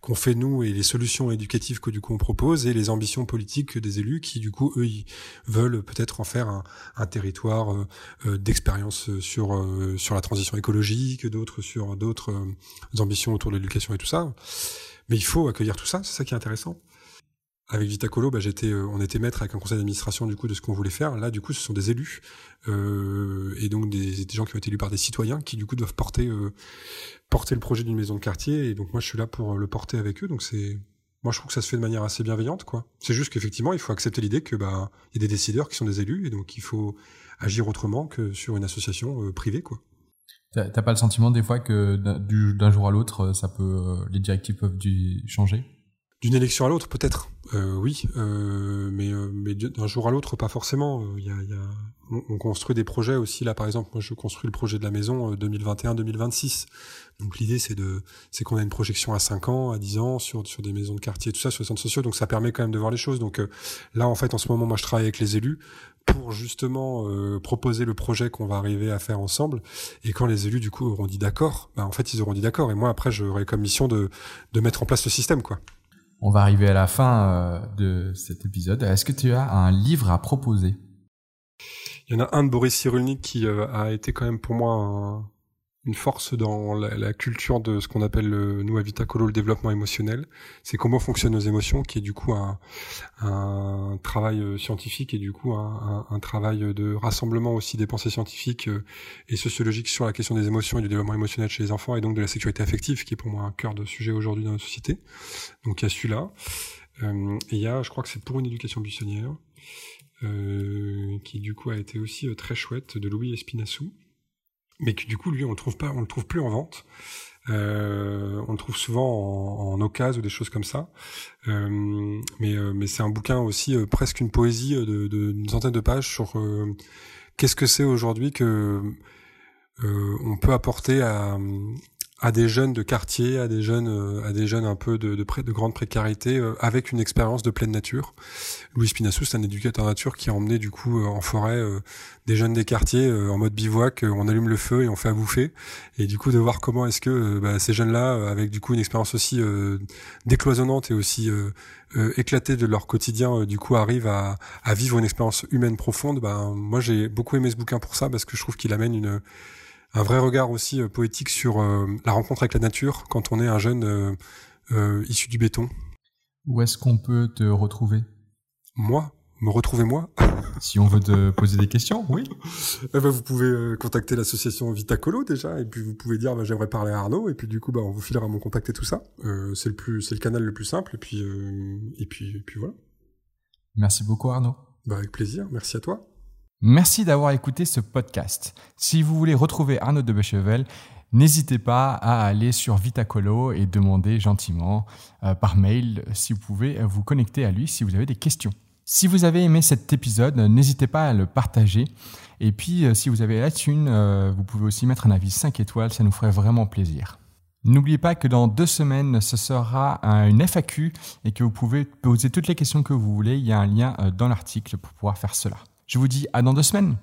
qu'on fait nous et les solutions éducatives que du coup on propose et les ambitions politiques des élus qui du coup eux ils veulent peut-être en faire un, territoire euh, euh, d'expérience sur sur la transition écologique, d'autres sur d'autres ambitions autour de l'éducation et tout ça. Mais il faut accueillir tout ça, c'est ça qui est intéressant avec Vitacolo, bah, j'étais, euh, on était maître avec un conseil d'administration du coup de ce qu'on voulait faire. Là, du coup, ce sont des élus euh, et donc des, des, gens qui ont été élus par des citoyens qui du coup doivent porter euh, porter le projet d'une maison de quartier. Et donc moi, je suis là pour le porter avec eux. Donc c'est, moi, je trouve que ça se fait de manière assez bienveillante, quoi. C'est juste qu'effectivement, il faut accepter l'idée que bah il y a des décideurs qui sont des élus et donc il faut agir autrement que sur une association privée, quoi. T'as pas le sentiment des fois que d'un jour à l'autre, ça peut, les directives peuvent changer? D'une élection à l'autre, peut-être, euh, oui, euh, mais, euh, mais d'un jour à l'autre, pas forcément. Il y a, y a... On, construit des projets aussi. Là, par exemple, moi, je construis le projet de la maison 2021-2026. Donc l'idée, c'est de, c'est qu'on a une projection à 5 ans, à 10 ans sur sur des maisons de quartier, tout ça, sur les centres sociaux. Donc ça permet quand même de voir les choses. Donc là, en fait, en ce moment, moi, je travaille avec les élus pour justement proposer le projet qu'on va arriver à faire ensemble. Et quand les élus, du coup, auront dit d'accord, bah, en fait, ils auront dit d'accord. Et moi, après, j'aurai comme mission de de mettre en place le système, quoi. On va arriver à la fin euh, de cet épisode. Est-ce que tu as un livre à proposer? Il y en a un de Boris Cyrulnik qui euh, a été quand même pour moi une force dans la, culture de ce qu'on appelle le, nous à Vitacolo le développement émotionnel. C'est comment fonctionnent nos émotions, qui est du coup un, un travail euh, scientifique et du coup un, un, travail de rassemblement aussi des pensées scientifiques euh, et sociologiques sur la question des émotions et du développement émotionnel chez les enfants et donc de la sécurité affective, qui est pour moi un cœur de sujet aujourd'hui dans notre société. Donc il y a celui-là. Euh, et il y a, je crois que c'est pour une éducation buissonnière, euh, qui du coup a été aussi euh, très chouette, de Louis Espinassou mais que du coup lui on le trouve pas, on le trouve plus en vente. Euh, on le trouve souvent en, en occasion ou des choses comme ça. Euh, mais euh, mais c'est un bouquin aussi euh, presque une poésie de, de une centaine de pages sur qu'est-ce que c'est aujourd'hui que on peut apporter à, à des jeunes de quartier, à des jeunes, euh, à des jeunes un peu de, de, de grande précarité, euh, avec une expérience de pleine nature. Louis Spinassou, c'est un éducateur nature qui a emmené du coup euh, en forêt des jeunes des quartiers en mode bivouac, on allume le feu et on fait à bouffer. Et du coup de voir comment est-ce que bah, ces jeunes-là, avec du coup une expérience aussi décloisonnante et aussi éclatée de leur quotidien, du coup arrivent à, à, vivre une expérience humaine profonde. Bah, moi j'ai beaucoup aimé ce bouquin pour ça parce que je trouve qu'il amène une un vrai regard aussi euh, poétique sur euh, la rencontre avec la nature quand on est un jeune euh, issu du béton. Où est-ce qu'on peut te retrouver? Moi? Me retrouver moi? Si on veut te poser des questions, oui. Eh ben, vous pouvez contacter l'association Vitacolo déjà, et puis vous pouvez dire bah, j'aimerais parler à Arnaud, et puis du coup bah, on vous filera mon contact et tout ça. c'est le plus, c'est le canal le plus simple, et puis et puis et puis voilà. Merci beaucoup Arnaud. Bah, avec plaisir, merci à toi. Merci d'avoir écouté ce podcast. Si vous voulez retrouver Arnaud de Bechevel, n'hésitez pas à aller sur Vitacolo et demander gentiment euh, par mail si vous pouvez vous connecter à lui si vous avez des questions. Si vous avez aimé cet épisode, n'hésitez pas à le partager. Et puis, euh, si vous avez la thune, euh, vous pouvez aussi mettre un avis 5 étoiles, ça nous ferait vraiment plaisir. N'oubliez pas que dans deux semaines, ce sera une FAQ et que vous pouvez poser toutes les questions que vous voulez. Il y a un lien dans l'article pour pouvoir faire cela. Je vous dis à dans deux semaines.